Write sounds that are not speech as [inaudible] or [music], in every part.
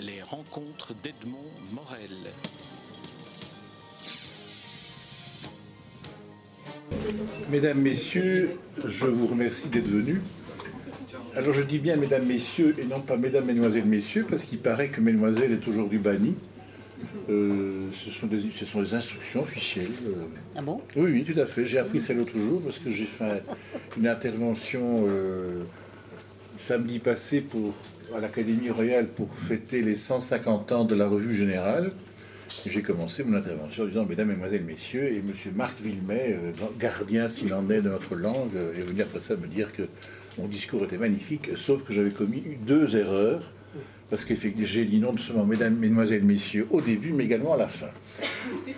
Les rencontres d'Edmond Morel. Mesdames, Messieurs, je vous remercie d'être venus. Alors je dis bien Mesdames, Messieurs et non pas Mesdames, Mesdemoiselles, Messieurs, parce qu'il paraît que Mesdemoiselles est aujourd'hui bannie. Euh, ce, sont des, ce sont des instructions officielles. euh. Ah bon? Oui, oui, tout à fait. J'ai appris ça l'autre jour parce que j'ai fait une intervention euh, samedi passé pour, à l'Académie royale pour fêter les 150 ans de la revue générale. J'ai commencé mon intervention en disant Mesdames, Mesdemoiselles, Messieurs, et Monsieur Marc Villemet, euh, gardien s'il en est de notre langue, euh, est venu après ça me dire que mon discours était magnifique, sauf que j'avais commis deux erreurs, parce que j'ai dit non seulement Mesdames, Mesdemoiselles, Messieurs au début, mais également à la fin.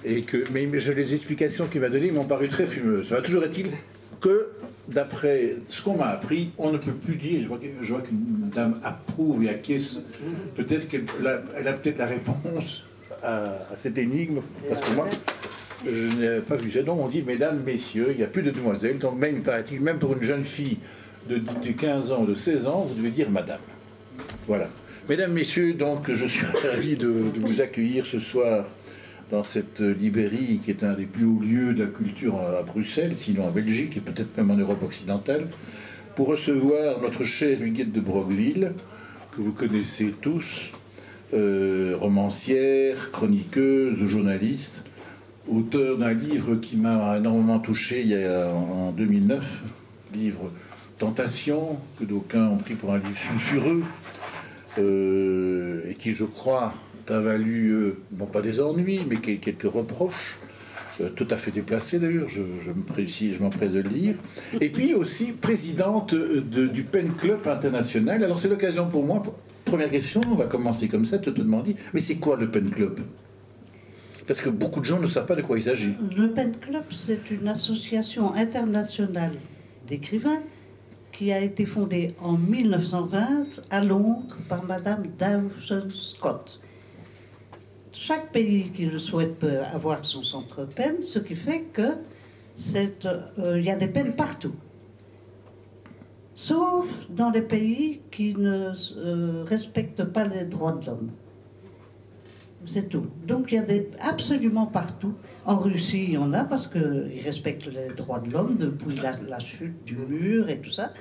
Et que, mais, les explications qu'il m'a données m'ont paru très fumeuses. Toujours est-il que, d'après ce qu'on m'a appris, on ne peut plus dire, je vois, je vois qu'une dame approuve et acquiesce, peut-être qu'elle a, peut-être la réponse à, cette énigme, parce que moi, je n'ai pas vu ça. Donc on dit, mesdames, messieurs, il n'y a plus de demoiselles, donc même, paraît-il, même pour une jeune fille de, de 15 ans ou de 16 ans, vous devez dire madame. Voilà. Mesdames, Messieurs, donc je suis [laughs] ravi de vous accueillir ce soir dans cette librairie qui est un des plus hauts lieux de la culture à Bruxelles, sinon en Belgique et peut-être même en Europe occidentale, pour recevoir notre chère Huguette de Broqueville, que vous connaissez tous, euh, romancière, chroniqueuse, journaliste, auteur d'un livre qui m'a énormément touché il y a, en 2009, livre Tentation, que d'aucuns ont pris pour un livre sulfureux, euh, et qui, je crois, t'a valu, euh, non pas des ennuis, mais quel- quelques reproches, euh, tout à fait déplacés d'ailleurs, je, je me précise, je m'empresse de le lire. Et puis aussi présidente de- du Pen Club International. Alors c'est l'occasion pour moi, première question, on va commencer comme ça, de te demander, mais c'est quoi le Pen Club? Parce que beaucoup de gens ne savent pas de quoi il s'agit. Le Pen Club, c'est une association internationale d'écrivains qui a été fondée en 1920 à Londres par Madame Dawson Scott. Chaque pays qui le souhaite peut avoir son centre peine, ce qui fait que euh, il y a des peines partout. Sauf dans les pays qui ne euh, respectent pas les droits de l'homme. C'est tout. Donc il y a des, absolument partout. En Russie, il y en a parce qu'ils respectent les droits de l'homme depuis la, la chute du mur et tout ça.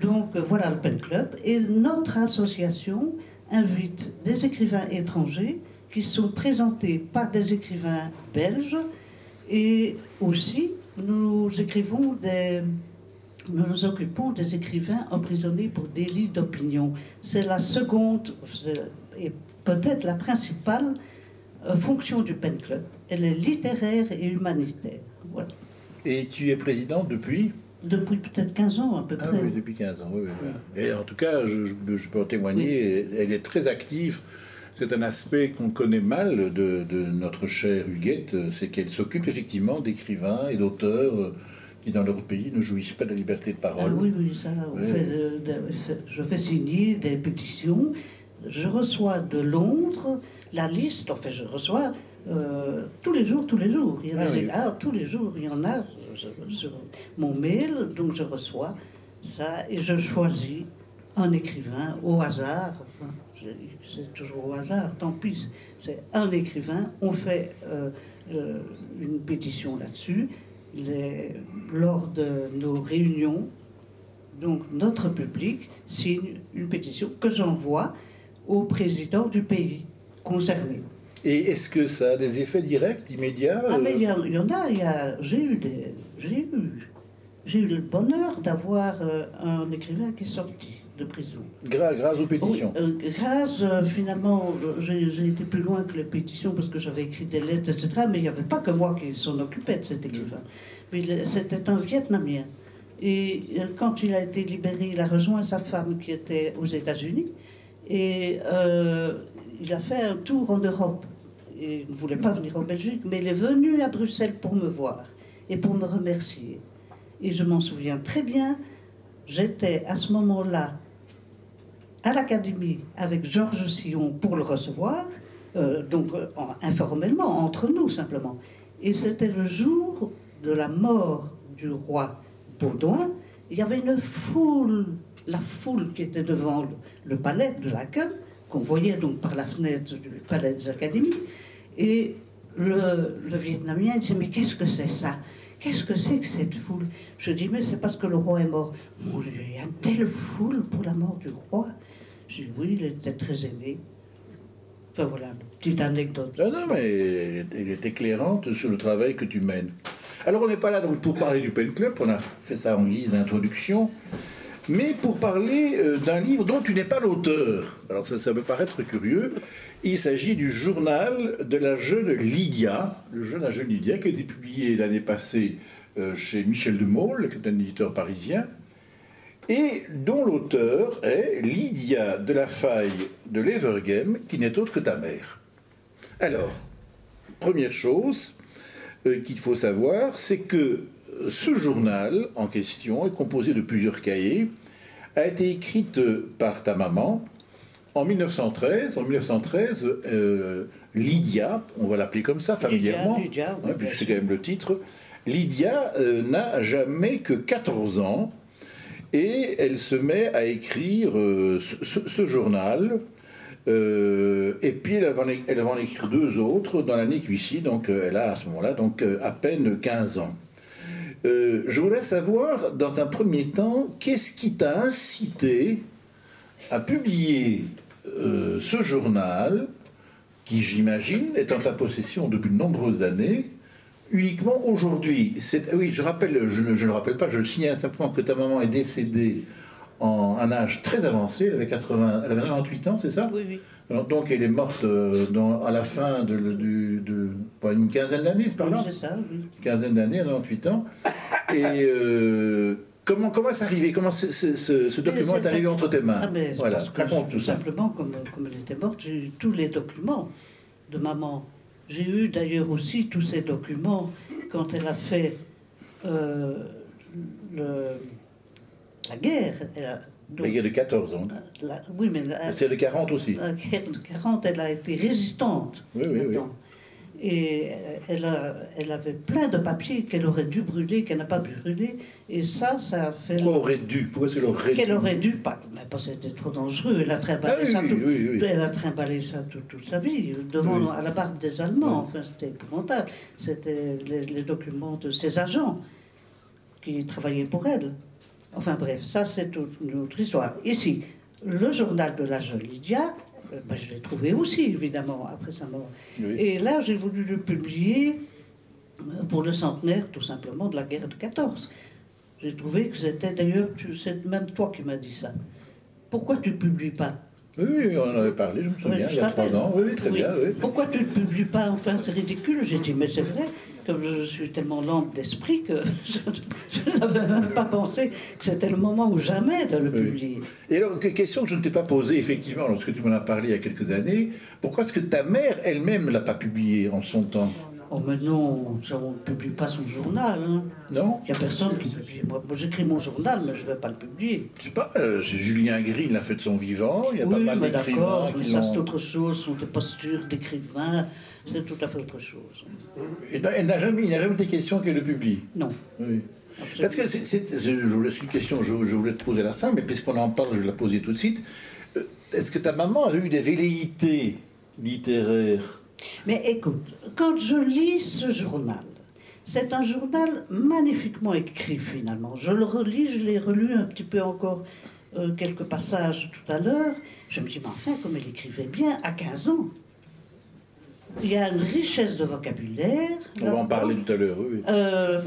Donc voilà le Pen Club. Et notre association invite des écrivains étrangers qui sont présentés par des écrivains belges et aussi nous écrivons des, nous nous occupons des écrivains emprisonnés pour délit d'opinion. C'est la seconde et peut-être la principale euh, fonction du Pen Club. Elle est littéraire et humanitaire. Voilà. Et tu es président depuis? Depuis peut-être 15 ans à peu Ah près. oui, depuis 15 ans. oui. Et en tout cas, je, je- je peux en témoigner, elle est très active. C'est un aspect qu'on connaît mal de, de notre chère Huguette, c'est qu'elle s'occupe effectivement d'écrivains et d'auteurs euh, qui, dans leur pays, ne jouissent pas de la liberté de Ah parole. oui, oui, ça, on Oui. fait, euh, de- fait- je fais signer des pétitions. Je reçois de Londres la liste, enfin je reçois euh, tous les jours, tous les jours. Il y a Ah oui. ah, tous les jours, il y en a je- sur mon mail, donc je reçois ça et je choisis un écrivain au hasard. C'est toujours au hasard, tant pis. C'est un écrivain, on fait euh, euh, une pétition là-dessus. Les- Lors de nos réunions, donc notre public signe une pétition que j'envoie au président du pays concerné. Et est-ce que ça a des effets directs, immédiats Ah mais euh, il y, en- il y en a, j'ai eu des, j'ai eu, j'ai eu le bonheur d'avoir euh, un écrivain qui est sorti de prison. gra- grâce aux pétitions Oui, euh, grâce, euh, finalement, euh, j'ai été plus loin que les pétitions parce que j'avais écrit des lettres, etc. Mais il n'y avait pas que moi qui s'en occupait de cet écrivain. Mais c'était un Vietnamien. Et euh, quand il a été libéré, il a rejoint sa femme qui était aux États-Unis. Et il a fait un tour en Europe. Et il ne voulait pas venir en Belgique, mais il est venu à Bruxelles pour me voir et pour me remercier. Et je m'en souviens très bien. J'étais à ce moment-là à l'Académie avec Georges Sillon pour le recevoir, euh, donc euh, en- informellement, entre nous simplement. Et c'était le jour de la mort du roi Baudouin. Il y avait une foule, la foule qui était devant le, palais de la qu'on voyait donc par la fenêtre du palais des académies. Et le, Vietnamien disait Mais qu'est-ce que c'est ça? Qu'est-ce que c'est que cette foule? Je dis Mais c'est parce que le roi est mort. Il y a une telle foule pour la mort du roi. Dis Oui, il était très aimé. Enfin voilà, petite anecdote. Ah non, mais elle est éclairante sur le travail que tu mènes. Alors on n'est pas là pour parler du Pen Club, on a fait ça en guise d'introduction, mais pour parler euh, d'un livre dont tu n'es pas l'auteur. Alors ça, ça peut paraître curieux. Il s'agit du journal de la jeune Lydia, le jeune la Lydia, qui a été publié l'année passée euh, chez Michel de Maulle, qui est un éditeur parisien, et dont l'auteur est Lydia de la Faille de l'Evergame, qui n'est autre que ta mère. Alors, première chose euh, qu'il faut savoir, c'est que euh, ce journal en question est composé de plusieurs cahiers, a été écrite par ta maman en 1913. En 1913, euh, Lydia, on va l'appeler comme ça familièrement, Lydia, oui, hein, puisque c'est quand même le titre, Lydia euh, n'a jamais que 14 ans et elle se met à écrire euh, ce, journal. euh, et puis elle va, en, écrire deux autres dans l'année qui suit, donc euh, elle a à ce moment-là donc à peine 15 ans. Euh, je voudrais savoir, dans un premier temps, qu'est-ce qui t'a incité à publier ce journal, qui j'imagine est en ta possession depuis de nombreuses années, uniquement aujourd'hui. C'est- Oui, je rappelle, je ne je le rappelle pas, je le signale simplement que ta maman est décédée en un âge très avancé, elle avait, 80, elle avait 98 ans, c'est ça? Oui, oui. Alors, Donc elle est morte euh, dans- à la fin de, du- de- bon, une quinzaine d'années, par Oui, là c'est ça, oui. quinzaine d'années, à 98 ans. Et euh, comment, comment c'est arrivé? Comment ce, ce- ce- ce document est arrivé entre tes mains? Ah, Voilà, raconte tout tout ça. simplement, comme, comme elle était morte, j'ai eu tous les documents de maman. J'ai eu d'ailleurs aussi tous ces documents quand elle a fait euh, le- la guerre. Elle a- donc, La guerre de 14 ans. la- oui, mais C'est de 40 aussi. la guerre de 40, elle a été résistante. Oui, oui, oui. Et elle, a- elle avait plein de papiers qu'elle aurait dû brûler, qu'elle n'a pas pu brûler. Et ça, ça a fait... Pourquoi aurait dû? Pourquoi c'est l'aurait dû Qu'elle aurait dû, pas, mais parce que c'était trop dangereux. Elle a trimballé Ah oui, ça, tout- oui, oui. Elle a trimballé ça tout- toute sa vie, devant, à la barbe des Allemands. Enfin, c'était épouvantable. C'était les, les documents de ses agents qui travaillaient pour elle. Enfin bref, ça c'est une autre histoire. Ici, le journal de la jeune Lydia, euh, ben, je l'ai trouvé aussi, évidemment, après sa mort. Oui. Et là, j'ai voulu le publier euh, pour le centenaire, tout simplement, de la guerre de 14. J'ai trouvé que c'était d'ailleurs, c'est même toi qui m'as dit ça. Pourquoi tu ne publies pas? Oui, on en avait parlé, je me souviens, Oui, il y a trois ans. Oui, oui, très Oui. bien. Oui. Pourquoi tu ne publies pas? Enfin, c'est ridicule. J'ai dit, mais c'est vrai, comme je suis tellement lente d'esprit que [laughs] je, je n'avais même pas pensé que c'était le moment ou jamais de le Oui. publier. Et alors, que- question que je ne t'ai pas posée, effectivement, lorsque tu m'en as parlé il y a quelques années, pourquoi est-ce que ta mère elle-même ne l'a pas publié en son temps? Oh, mais non, ça, on ne publie pas son journal. hein. Non Il n'y a personne qui publie. Moi, moi, j'écris mon journal, mais je ne vais pas le publier. Je sais pas, euh, c'est Julien Gris, il l'a fait de son vivant, il y a pas oui, mal mais d'écrivains d'accord, mais ça c'est autre chose, ce sont des postures d'écrivains, c'est tout à fait autre chose. Et non, elle n'a jamais, il n'a jamais été question qu'elle le publie? Non. Oui. absolument. Parce que c'est, je, une question que je, je voulais te poser à la fin, mais puisqu'on en parle, je vais la poser tout de suite. Euh, Est-ce que ta maman avait eu des velléités littéraires? Mais écoute, quand je lis ce journal, c'est un journal magnifiquement écrit finalement. Je le relis, je l'ai relu un petit peu encore euh, quelques passages tout à l'heure. Je me dis, mais enfin, comme elle écrivait bien à 15 ans. Il y a une richesse de vocabulaire. On va en parler tout à l'heure, oui. Euh,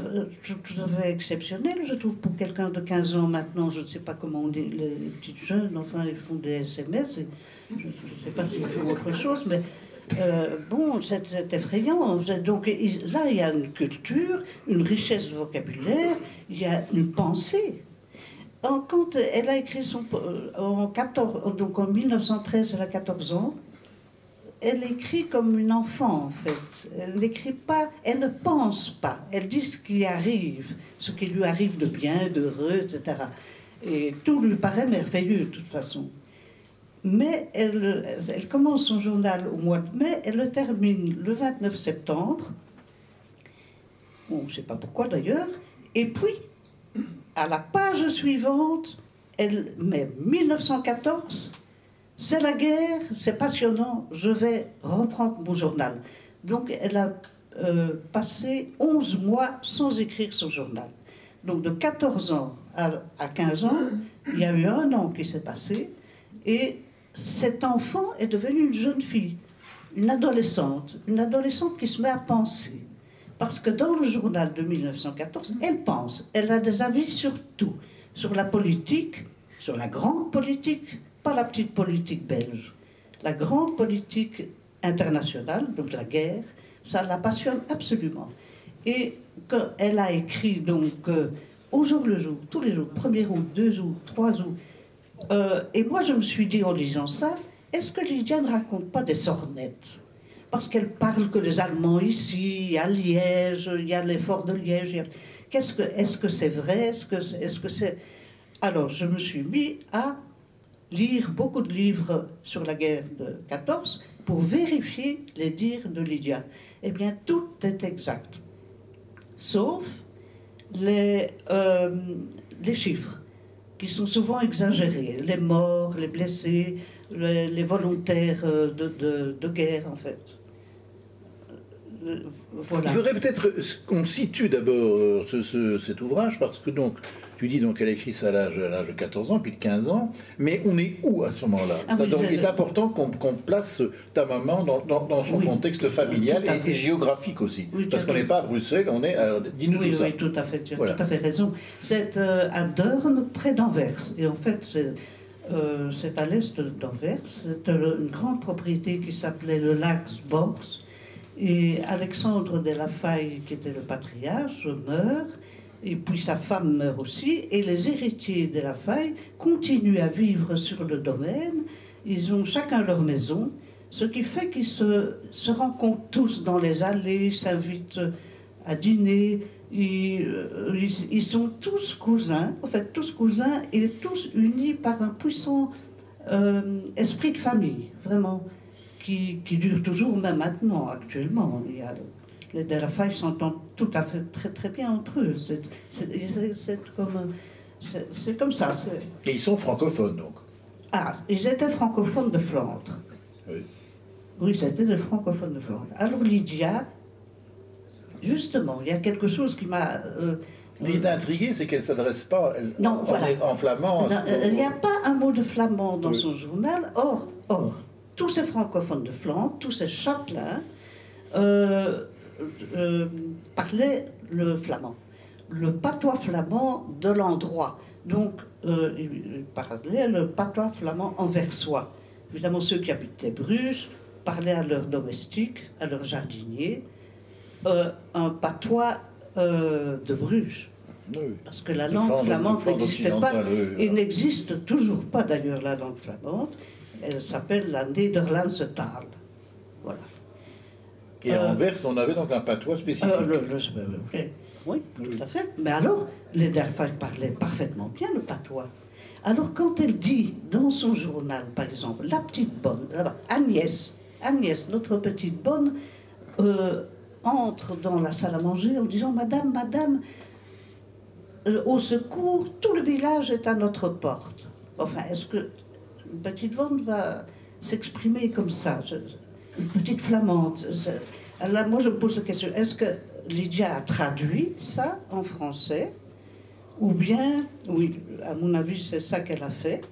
tout, à fait exceptionnel, je trouve, pour quelqu'un de 15 ans maintenant. Je ne sais pas comment on dit, les, les petites jeunes, enfin, ils font des SMS. et je ne sais pas s'ils font autre chose, mais euh, bon, c'est effrayant. Donc il- là, il y a une culture, une richesse vocabulaire, il y a une pensée. En- Quand elle a écrit son, euh, en, 14, donc en 1913, elle a 14 ans, elle écrit comme une enfant, en fait. Elle n'écrit pas, elle ne pense pas. Elle dit ce qui arrive, ce qui lui arrive de bien, d'heureux, etc. Et tout lui paraît merveilleux, de toute façon. Mais elle, commence son journal au mois de mai, elle le termine le 29 septembre. On ne sait pas pourquoi d'ailleurs. Et puis, à la page suivante, elle met 1914 c'est la guerre, c'est passionnant, je vais reprendre mon journal. Donc elle a euh, passé 11 mois sans écrire son journal. Donc de 14 ans à, à 15 ans, il y a eu un an qui s'est passé, et cet enfant est devenu une jeune fille, une adolescente, une adolescente qui se met à penser. Parce que dans le journal de 1914, elle pense, elle a des avis sur tout, sur la politique, sur la grande politique, pas la petite politique belge, la grande politique internationale, donc la guerre, ça la passionne absolument. Et elle a écrit donc euh, au jour le jour, tous les jours, 1er août, 2 août, 3 août. Euh, et moi, je me suis dit en lisant ça, est-ce que Lydia ne raconte pas des sornettes? Parce qu'elle parle que les Allemands ici, à Liège, il y a l'effort de Liège. Qu'est-ce que, est-ce que c'est vrai? Est-ce que. Alors, je me suis mis à lire beaucoup de livres sur la guerre de 14 pour vérifier les dires de Lydia. Eh bien, tout est exact, sauf les, euh, les chiffres, qui sont souvent exagérés, les morts, les blessés, les, volontaires euh, de, de guerre, en fait. Euh, voilà. Il faudrait peut-être qu'on situe d'abord ce, cet ouvrage, parce que donc, tu dis donc qu'elle a écrit ça à l'âge, de 14 ans, puis de 15 ans, mais on est où à ce moment-là? Ah donc, est important qu'on place ta maman dans, dans, son contexte familial et, géographique aussi. parce qu'on n'est pas à Bruxelles, on est à... Dis-nous tout ça. Oui, tout à fait, tu as tout à fait raison. C'est euh, à Deurne, près d'Anvers. Et en fait, c'est... Euh, c'est à l'est d'Anvers. C'est une grande propriété qui s'appelait le lac Bors. Et Alexandre de la Faille, qui était le patriarche, meurt, et puis sa femme meurt aussi, et les héritiers de la Faille continuent à vivre sur le domaine. Ils ont chacun leur maison, ce qui fait qu'ils se, rencontrent tous dans les allées, s'invitent à dîner. Ils, euh, ils, sont tous cousins, en fait tous cousins et tous unis par un puissant euh, esprit de famille, vraiment qui, qui dure toujours, même maintenant, actuellement. Il y a, les de la faille s'entendent tout à fait très, très bien entre eux. C'est comme, c'est comme ça. Et ils sont francophones, donc Ah, ils étaient francophones de Flandre. Oui. Oui, c'était des francophones de Flandre. Alors Lydia, justement, il y a quelque chose qui m'a... Euh, qui est intrigué, c'est qu'elle ne s'adresse pas elle, non, en, flamand. il n'y a pas un mot de flamand dans son journal. Or, or, tous ces francophones de Flandre, tous ces châtelains, euh, euh, parlaient le flamand, le patois flamand de l'endroit. Donc, euh, ils parlaient le patois flamand anversois. Évidemment, ceux qui habitaient Bruges parlaient à leurs domestiques, à leurs jardiniers, un patois de Bruges. Parce que la langue flamande n'existait pas. Il n'existe toujours pas d'ailleurs la langue flamande. Elle s'appelle la Nederlandse taal. Voilà. Et à Anvers, on avait donc un patois spécifique. Euh, oui, tout à fait. Mais alors, les Delphes parlaient parfaitement bien le patois. Alors, quand elle dit dans son journal, par exemple, la petite bonne, Agnès, Agnès, notre petite bonne, euh, entre dans la salle à manger en disant Madame, Madame, euh, au secours, tout le village est à notre porte. Enfin, est-ce que une petite vente va s'exprimer comme ça, une petite flamande. Alors moi, je me pose la question, est-ce que Lydia a traduit ça en français Ou bien, oui, à mon avis, c'est ça qu'elle a fait.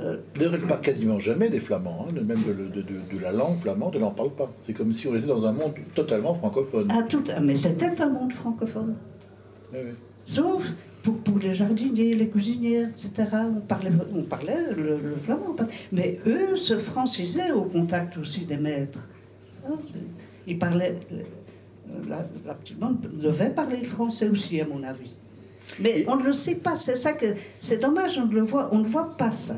Euh, D'ailleurs, elle parle quasiment jamais des flamands, hein, même de, de, de, la langue flamande, elle n'en parle pas. C'est comme si on était dans un monde totalement francophone. Ah, tout, mais c'était un monde francophone. Oui. Sauf pour, pour, les jardiniers, les cuisinières, etc. On parlait, on parlait le, flamand. Mais eux se francisaient au contact aussi des maîtres. Hein, ils parlaient. La, la petite bande devait parler le français aussi, à mon avis. Mais on ne le sait pas. C'est ça que. C'est dommage, on ne le voit, on ne voit pas ça.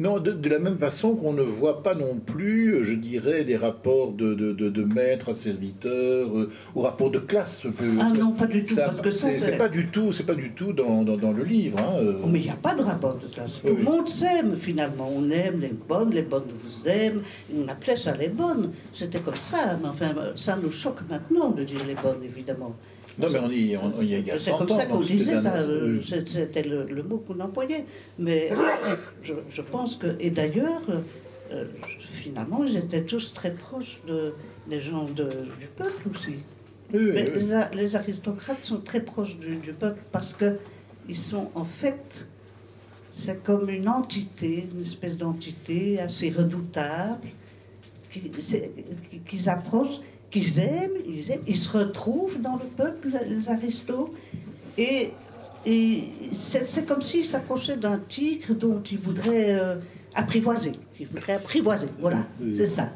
Non, de, la même façon qu'on ne voit pas non plus, je dirais, des rapports de, de, de maître à serviteur euh, ou rapports de classe. ah non, pas du tout. parce que c'est pas du tout, c'est pas du tout dans, dans, le livre. Hein, euh. oh, mais il n'y a pas de rapport de classe. Tout le monde s'aime finalement. On aime les bonnes, les bonnes vous aiment. On appelait ça les bonnes. C'était comme ça. Mais enfin, ça nous choque maintenant de dire les bonnes, évidemment. Non, mais on y, on, y a, a C'est 100 comme ça qu'on disait ça, euh, c'était le, le mot qu'on employait. Mais [laughs] je, je pense que, et d'ailleurs, euh, finalement, ils étaient tous très proches de, des gens de- du peuple aussi. oui, oui, Mais oui. les, aristocrates sont très proches du, du peuple parce que ils sont en fait, c'est comme une entité, une espèce d'entité assez redoutable, qui- c'est- qui- qu'ils approchent, qu'ils aiment, ils aiment, ils se retrouvent dans le peuple, les aristos, et, et c'est comme s'ils s'approchaient d'un tigre dont ils voudraient euh, apprivoiser, ils voudraient apprivoiser, voilà, Oui. c'est ça.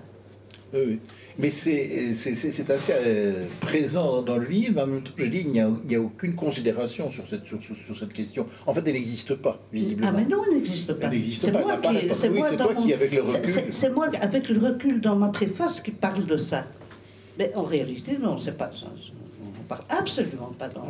Oui, oui. Mais c'est assez euh, présent dans le livre, même temps, je dis, il n'y a, aucune considération sur cette, sur, sur- sur cette question. En fait, elle n'existe pas, visiblement. Ah mais non, elle n'existe pas. Elle n'existe C'est pas, moi c'est Oui, moi dans toi mon- qui, avec le recul- C'est moi avec le recul dans ma préface qui parle de ça. Mais en réalité, non, c'est pas ça. On parle absolument pas dans-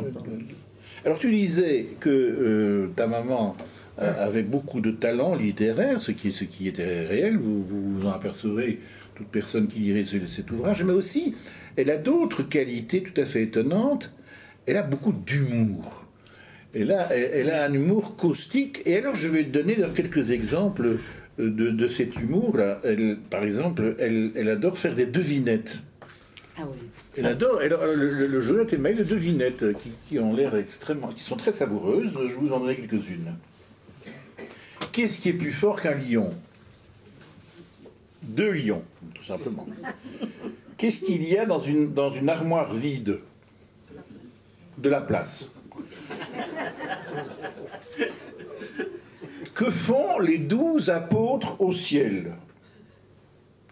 Alors tu disais que euh, ta maman euh, avait beaucoup de talent littéraire, ce qui, ce qui était réel, vous vous, en apercevrez, toute personne qui lirait ce- cet ouvrage, mais aussi elle a d'autres qualités tout à fait étonnantes, elle a beaucoup d'humour. Elle a, elle, a un humour caustique, et alors je vais te donner quelques exemples euh, de, de cet humour-là. Elle, par exemple, elle, elle adore faire des devinettes. Ah oui. Elle adore. Elle- le, le, jeu est de devinettes euh, qui, qui ont l'air extrêmement, qui sont très savoureuses. Je vous en donnerai quelques-unes. Qu'est-ce qui est plus fort qu'un lion? Deux lions, tout simplement. Qu'est-ce qu'il y a dans une, dans une armoire vide? De la place. Que font les douze apôtres au ciel?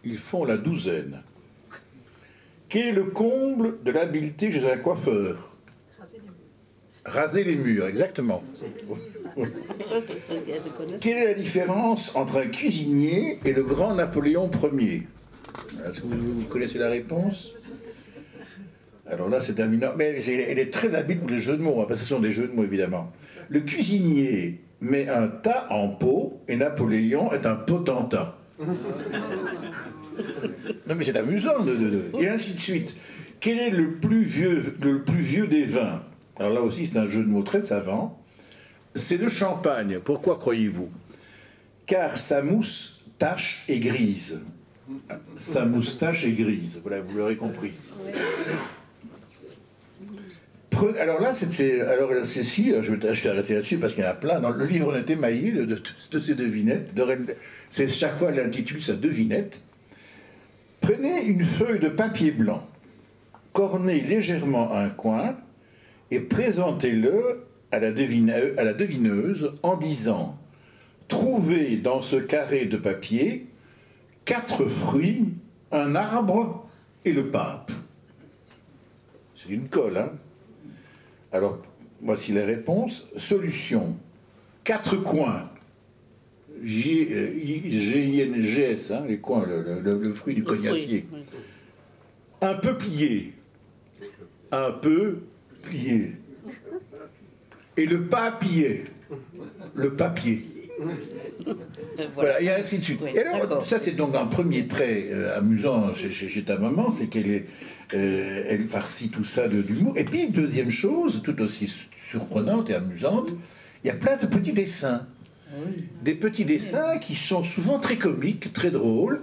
Ils font la douzaine. Quel est le comble de l'habileté chez un coiffeur Raser les murs, exactement. Quelle est la différence entre un cuisinier et le grand Napoléon Ier? Est-ce que vous, connaissez la réponse? Alors là, c'est un. Mais elle est très habile pour les jeux de mots, hein, parce que ce sont des jeux de mots, évidemment. Le cuisinier met un tas en pot et Napoléon est un potentat. Non, mais c'est amusant. De, Et ainsi de suite. Quel est le plus vieux, le plus vieux des vins Alors là aussi, c'est un jeu de mots très savant. C'est le champagne. Pourquoi croyez-vous? Car sa moustache est grise. Sa moustache est grise. Voilà, vous l'aurez compris. Alors là, c'est, alors là, Cécile, je vais, je vais arrêter là-dessus parce qu'il y en a plein. Le livre, on est émaillé de, de- ces devinettes. De- c'est chaque fois, elle intitule sa devinette. Prenez une feuille de papier blanc, cornez légèrement un coin et présentez-le à la, devineuse en disant Trouvez dans ce carré de papier quatre fruits, un arbre et le pape. C'est une colle, hein Alors, voici les réponses. Solution quatre coins. Euh, G-I-N-G-S, hein, les coins, le, le- le- fruit du cognacier. Oui, oui. Un peu plié. Un peu plié. Et le papier. Le papier. Voilà, et ainsi de suite. Oui, et alors, ça c'est donc un premier trait euh, amusant chez, chez- chez ta maman, c'est qu'elle est, euh, elle farcit tout ça de- d'humour. Et puis, deuxième chose, tout aussi surprenante et amusante, il y a plein de petits dessins. Des petits dessins qui sont souvent très comiques, très drôles.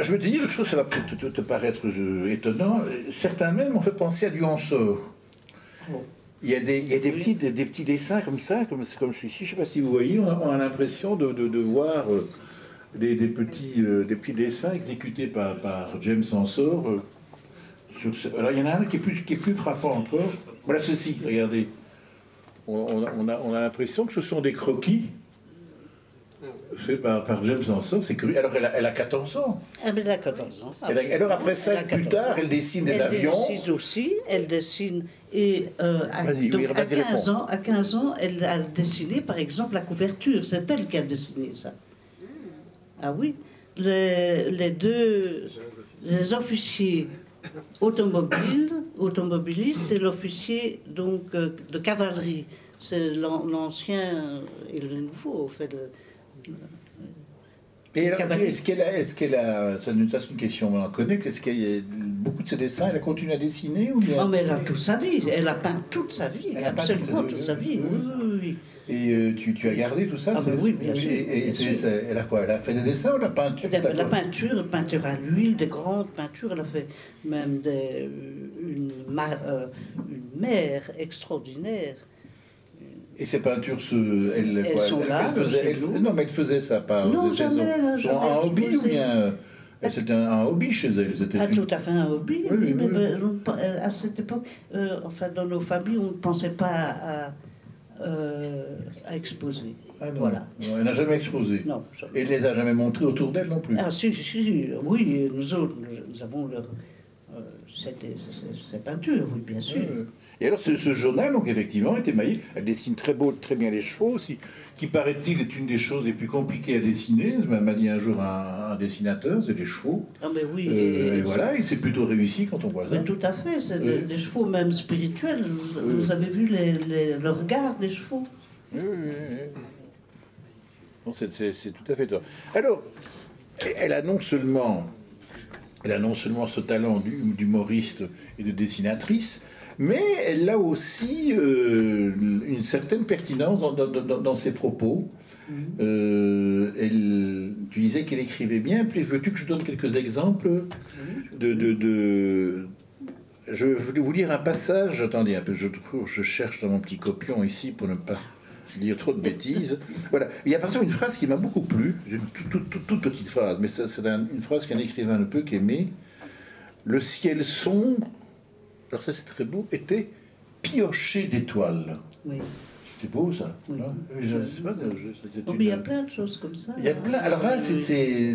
Je veux te dire une chose, ça va peut-être te, te paraître euh, étonnant. Certains même ont fait penser à du Hansor. Il y a des, il y a des, petits, des, des petits dessins comme ça, comme, comme celui-ci. Je ne sais pas si vous voyez, on a, on a l'impression de, de- de voir euh, des, des petits, euh, des petits dessins exécutés par, par James euh, sur ce- Alors il y en a un qui est plus, qui est plus frappant encore. Voilà ceci, regardez. On, on a- on a, on a l'impression que ce sont des croquis faits par, par James Ensor. C'est curieux. Alors elle a, elle a 14 ans. Elle a 14 ans. Elle a- alors après ça, Elle plus 14 tard, elle dessine des elle avions. dessine aussi, elle dessine. Et euh, à, Vas-y, donc, oui, à, vas-y, 15 réponds. ans, à 15 ans, elle a dessiné, par exemple, la couverture. C'est elle qui a dessiné ça. Ah oui. Les, les deux les officiers automobiles, automobilistes, c'est l'officier donc euh, de cavalerie. C'est l'an- l'ancien et le nouveau, au fait. de- Et alors, Cabaret. est-ce qu'elle a, est-ce qu'elle a, ça, c'est une question, connaît, est-ce qu'il y a beaucoup de ses dessins, elle a continué à dessiner ou bien? Oh, mais elle a toute sa vie. Elle a peint toute sa vie. Elle absolument toute sa vie. vie. Oui, oui, oui. Et euh, tu, tu as gardé tout ça Ah, ben oui, bien sûr, Et, et bien c'est- sûr. c'est- elle a quoi Elle a fait des dessins ou la peinture La, peinture, peinture à l'huile, des grandes peintures. Elle a fait même des, une, ma- euh, une mer extraordinaire. Et ces peintures, se, elle, Elles quoi, sont elle- là, elle faisait- chez elle- nous. non, mais elle faisait ça par Non, jamais, saison. elle a Son- jamais un hobby ou bien euh, c'était un, un hobby chez elle c'était Ah, une- tout à fait un hobby. Oui, oui, mais oui. ben, on euh, à cette époque, euh, enfin, dans nos familles, on ne pensait pas à, euh, à exposer. Ah, non. Voilà. Non, elle n'a jamais exposé. Non, Et elle les a jamais montrés autour d'elle non plus. Ah, si, si, si, oui, nous autres, nous, avons leur, euh, ces peintures, oui, bien sûr. Et alors ce, ce journal, donc effectivement, est émaillé. Elle dessine très beau, très bien les chevaux aussi, qui paraît-il est une des choses les plus compliquées à dessiner. M'a dit un jour un, un dessinateur, c'est les chevaux. Ah, mais oui, Euh, et- et voilà, et c'est plutôt réussi quand on voit ça. Mais tout à fait, c'est des, des chevaux même spirituels. Vous, avez vu les, les- le regard des chevaux Oui, oui, oui, c'est- tout à fait toi. Alors, elle a non seulement, elle a non seulement ce talent d'humoriste et de dessinatrice, mais elle a aussi euh, une certaine pertinence dans, dans- dans- dans ses propos. Euh, elle, tu disais qu'elle écrivait bien. Puis veux-tu que je donne quelques exemples de, de, de- Je voulais vous lire un passage. Attendez un peu, je cherche dans mon petit copion ici pour ne pas dire trop de bêtises. Voilà. Il y a par exemple une phrase qui m'a beaucoup plu, une toute, toute- toute- toute petite phrase, mais c'est un- une phrase qu'un écrivain ne peut qu'aimer. Le ciel sombre, alors ça c'est très beau, était pioché d'étoiles. Oui. C'est beau ça. Oui. je, Oh, une- mais il y a plein de choses comme ça. il y a plein. Alors là, c'est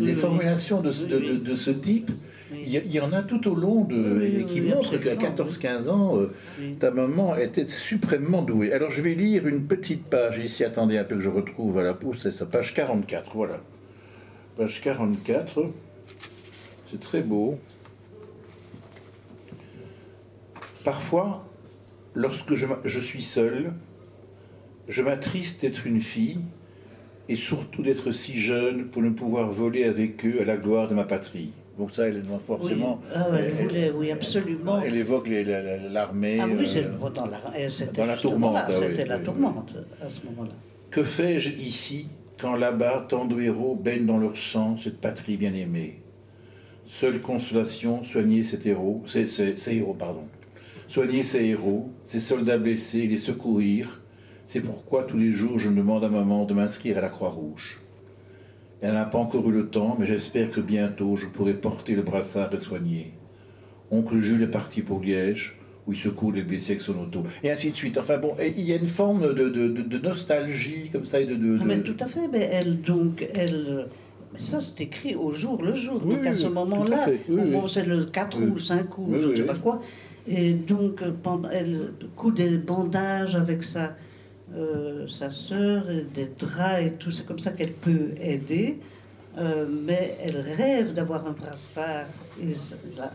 Oui, des formulations de, de, oui. de- de ce type. Il y, a- il y en a tout au long de. Qui montrent qu'à absolument, 14-15 ans, euh, ta maman était suprêmement douée. Alors je vais lire une petite page ici. Attendez un peu que je retrouve à la pouce. C'est ça, page 44. Voilà. Page 44. C'est très beau. Parfois, lorsque je, suis seul, je m'attriste d'être une fille et surtout d'être si jeune pour ne pouvoir voler avec eux à la gloire de ma patrie. Donc ça, elle, forcément, Oui. Ah elle elle- voulait, oui, absolument. elle évoque l'armée. Ah oui, c'est euh, dans la, dans la tourmente, là, ah oui, C'était la tourmente à ce moment-là. Que fais-je ici quand là-bas tant de héros baignent dans leur sang cette patrie bien-aimée? Seule consolation, soigner cet héros, ces, ces- ces héros, pardon. Soigner ces héros, ces soldats blessés, les secourir. C'est pourquoi tous les jours je demande à maman de m'inscrire à la Croix-Rouge. Elle n'a pas encore eu le temps, mais j'espère que bientôt je pourrai porter le brassard et soigner. Oncle Jules est parti pour Liège, où il secoue les blessés avec son auto. Et ainsi de suite. Enfin bon, il y a une forme de, de- de- nostalgie comme ça et de... de- Ah, mais tout à fait, mais elle, donc, elle. Mais ça, c'est écrit au jour le jour. Oui, donc, à ce moment-là, oui, bon, c'est le 4 Oui. ou 5 ou je ne sais pas quoi. Et donc, elle coud des bandages avec sa, euh, sœur, des draps et tout. C'est comme ça qu'elle peut aider. Euh, mais elle rêve d'avoir un brassard. Et la,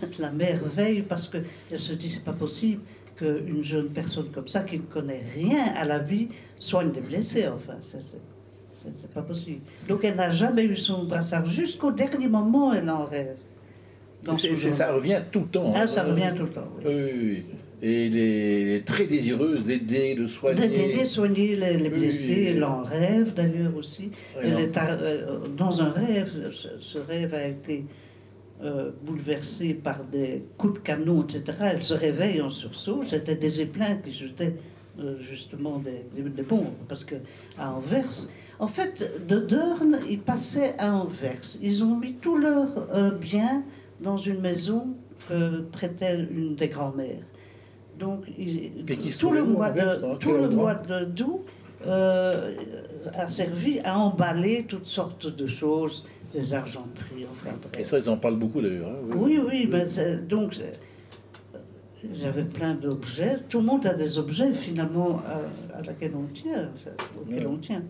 [laughs] la mère veille parce qu'elle se dit c'est pas possible qu'une jeune personne comme ça, qui ne connaît rien à la vie, soigne des blessés. Enfin, c'est pas possible. Donc elle n'a jamais eu son brassard. Jusqu'au dernier moment, elle en rêve. Dans son c'est- ça revient tout le temps. Ah, hein. ça revient tout le temps. oui. Oui. Et elle est, elle est très désireuse d'aider, de soigner. D'aider, soigner les, les blessés, elle en rêve d'ailleurs aussi. Elle est euh, dans un rêve, ce, ce rêve a été euh, bouleversé par des coups de canon, etc. Elle se réveille en sursaut. C'était des éplins qui jetaient euh, justement des, des- des bombes. Parce que à Anvers, en fait, de Deurne, ils passaient à Anvers. Ils ont mis tous leurs euh, biens dans une maison que prêtait une des grand-mères. Donc, tout le mois de, tout le mois de d'août euh, a servi à emballer toutes sortes de choses, des argenteries, enfin Et ça, ils en parlent beaucoup d'ailleurs. hein, Oui, oui, mais c'est- donc j'avais plein d'objets. Tout le monde a des objets finalement à, à laquelle on tient, enfin, auxquels Ouais. on tient.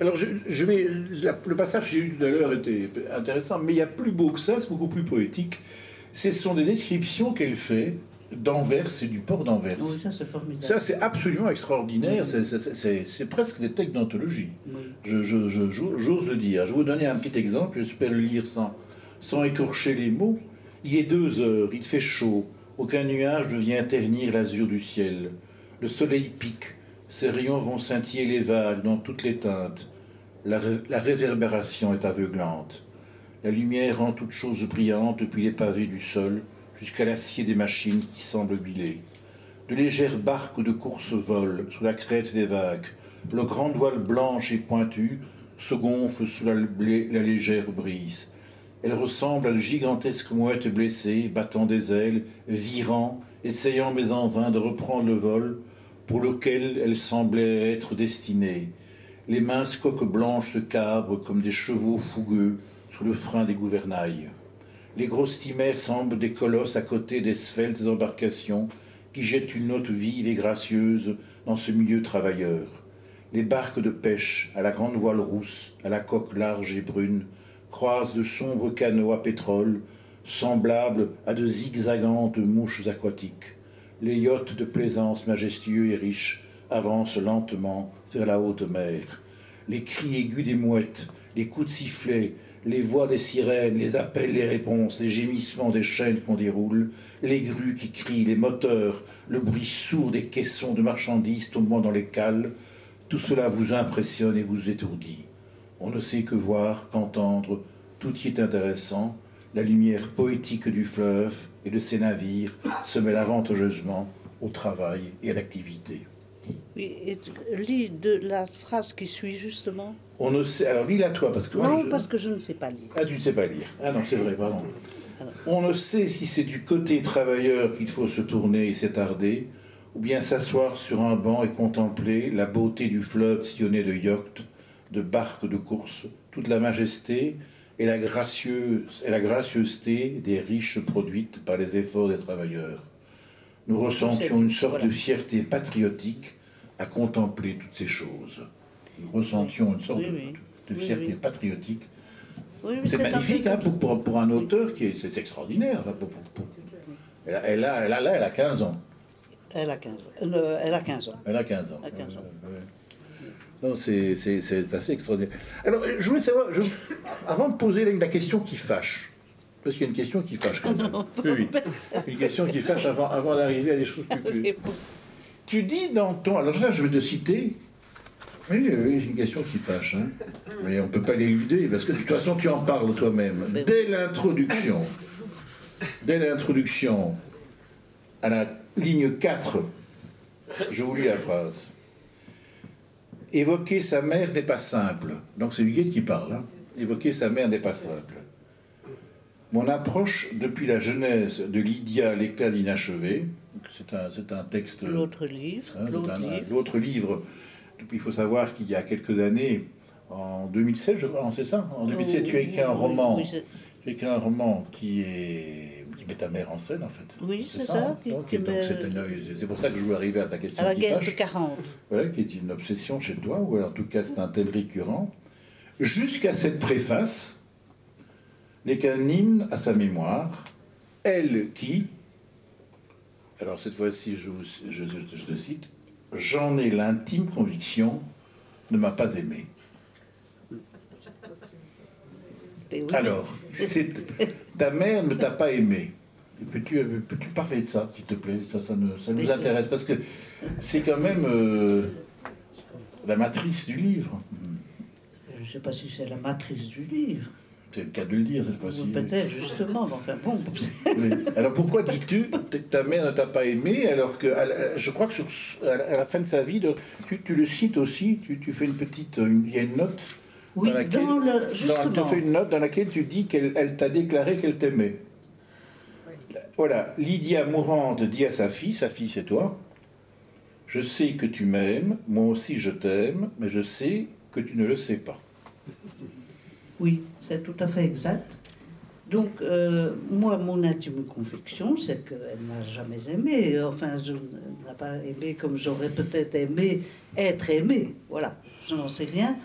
Alors, je, je vais, la- le passage que j'ai eu tout à l'heure était intéressant, mais il y a plus beau que ça, c'est beaucoup plus poétique. Ce sont des descriptions qu'elle fait d'Anvers et du port d'Anvers. Oui, ça c'est formidable. Ça, c'est absolument extraordinaire. C'est- presque des textes d'anthologie. Oui. Je- je- J'ose le dire. Je vais vous donner un petit exemple. J'espère le lire sans, sans écorcher les mots. Il est deux heures. Il fait chaud. Aucun nuage ne vient ternir l'azur du ciel. Le soleil pique. Ses rayons vont scintiller les vagues dans toutes les teintes. La, ré- la réverbération est aveuglante. La lumière rend toute chose brillante depuis les pavés du sol jusqu'à l'acier des machines qui semblent huilées. De légères barques de course volent sous la crête des vagues. Le grand voile blanche et pointue se gonfle sous la légère brise. Elle ressemble à de gigantesques mouettes blessées, battant des ailes, virant, essayant mais en vain de reprendre le vol pour lequel elle semblait être destinée. Les minces coques blanches se cabrent comme des chevaux fougueux sous le frein des gouvernails. Les grosses timères semblent des colosses à côté des sveltes embarcations qui jettent une note vive et gracieuse dans ce milieu travailleur. Les barques de pêche, à la grande voile rousse, à la coque large et brune, croisent de sombres canots à pétrole, semblables à de zigzagantes mouches aquatiques. Les yachts de plaisance majestueux et riches avancent lentement vers la haute mer. Les cris aigus des mouettes, les coups de sifflet, les voix des sirènes, les appels, les réponses, les gémissements des chaînes qu'on déroule, les grues qui crient, les moteurs, le bruit sourd des caissons de marchandises tombant dans les cales, tout cela vous impressionne et vous étourdit. On ne sait que voir, qu'entendre, tout y est intéressant, la lumière poétique du fleuve et de ses navires se mêle avantageusement au travail et à l'activité. Oui, et lis de la phrase qui suit justement? On ne sait. Alors lis-la toi parce que. Non, je- parce que je ne sais pas lire. Ah, tu ne sais pas lire. Ah non, c'est vrai, pardon. Alors. On ne sait si c'est du côté travailleur qu'il faut se tourner et s'attarder, ou bien s'asseoir sur un banc et contempler la beauté du fleuve sillonné de yachts, de barques de course, toute la majesté et la, gracieuse, et la gracieuseté des riches produites par les efforts des travailleurs. Nous ressentions une sorte Voilà. de fierté patriotique à contempler toutes ces choses. Nous ressentions une sorte Oui, de- oui. de, Oui, fierté oui. patriotique c'est magnifique hein, pour, pour, pour un auteur qui est, c'est extraordinaire. Enfin, pour- pour- pour- Elle, a, elle, a, elle, a, là, elle a 15 ans. Elle a 15 ans. Euh, elle a 15 ans. Elle a 15 ans. Elle a 15 ans. Ouais. Non, c'est c'est- c'est assez extraordinaire. Alors, je voulais savoir, je- avant de poser la, question qui fâche, parce qu'il y a une question qui fâche quand même. Oui, oui. Une question qui fâche avant, avant d'arriver à des choses plus, plus. Tu dis dans ton. Alors là, je vais te citer. Oui, oui, c'est une question qui fâche. hein. Mais on ne peut pas l'éluder, parce que de toute façon, tu en parles toi-même. Ben. Dès l'introduction, dès l'introduction, à la ligne 4, je vous lis la phrase. Évoquer sa mère n'est pas simple. Donc c'est Huguette qui parle. hein. Évoquer sa mère n'est pas simple. Mon approche depuis la genèse de Lydia, l'éclat d'inachevé, c'est un, c'est un texte. L'autre livre. Hein, L'autre livre. L'autre livre. Il faut savoir qu'il y a quelques années, en 2007, je crois, c'est ça? En 2007, tu as écrit un roman. oui, Tu as écrit un roman qui est qui met ta mère en scène, en fait. Oui, c'est ça, hein qui- Donc, c'est pour ça que je veux arriver à ta question à la guerre de 40. Voilà, qui est une obsession chez toi, ou en tout cas c'est un thème récurrent, jusqu'à cette préface n'est qu'un hymne à sa mémoire, elle qui, alors cette fois-ci je, vous- je, je- je te cite, j'en ai l'intime conviction, ne m'a pas aimé. Et oui. Alors, ta mère ne t'a pas aimé. Peux-tu peux parler de ça, s'il te plaît? Ça, ça, nous- ça nous intéresse, parce que c'est quand même euh, la matrice du livre. Je ne sais pas si c'est la matrice du livre. C'est le cas de le dire cette fois-ci. Peut-être, justement. Enfin, bon, Oui. Alors pourquoi dis-tu que ta mère ne t'a pas aimé alors que la- je crois que sur, à la à la fin de sa vie, tu, tu le cites aussi, tu, tu fais une petite, une- il y a une note Oui, dans laquelle, dans le- dans- tu justement. fais une note dans laquelle tu dis qu'elle elle t'a déclaré qu'elle t'aimait. Voilà, Lydia mourante dit à sa fille, sa fille c'est toi, je sais que tu m'aimes, moi aussi je t'aime, mais je sais que tu ne le sais pas. Oui, c'est tout à fait exact. Donc, euh, moi, mon intime conviction, c'est qu'elle n'a jamais aimé. Enfin, je n'a pas aimé comme j'aurais peut-être aimé être aimé. Voilà, je n'en sais rien.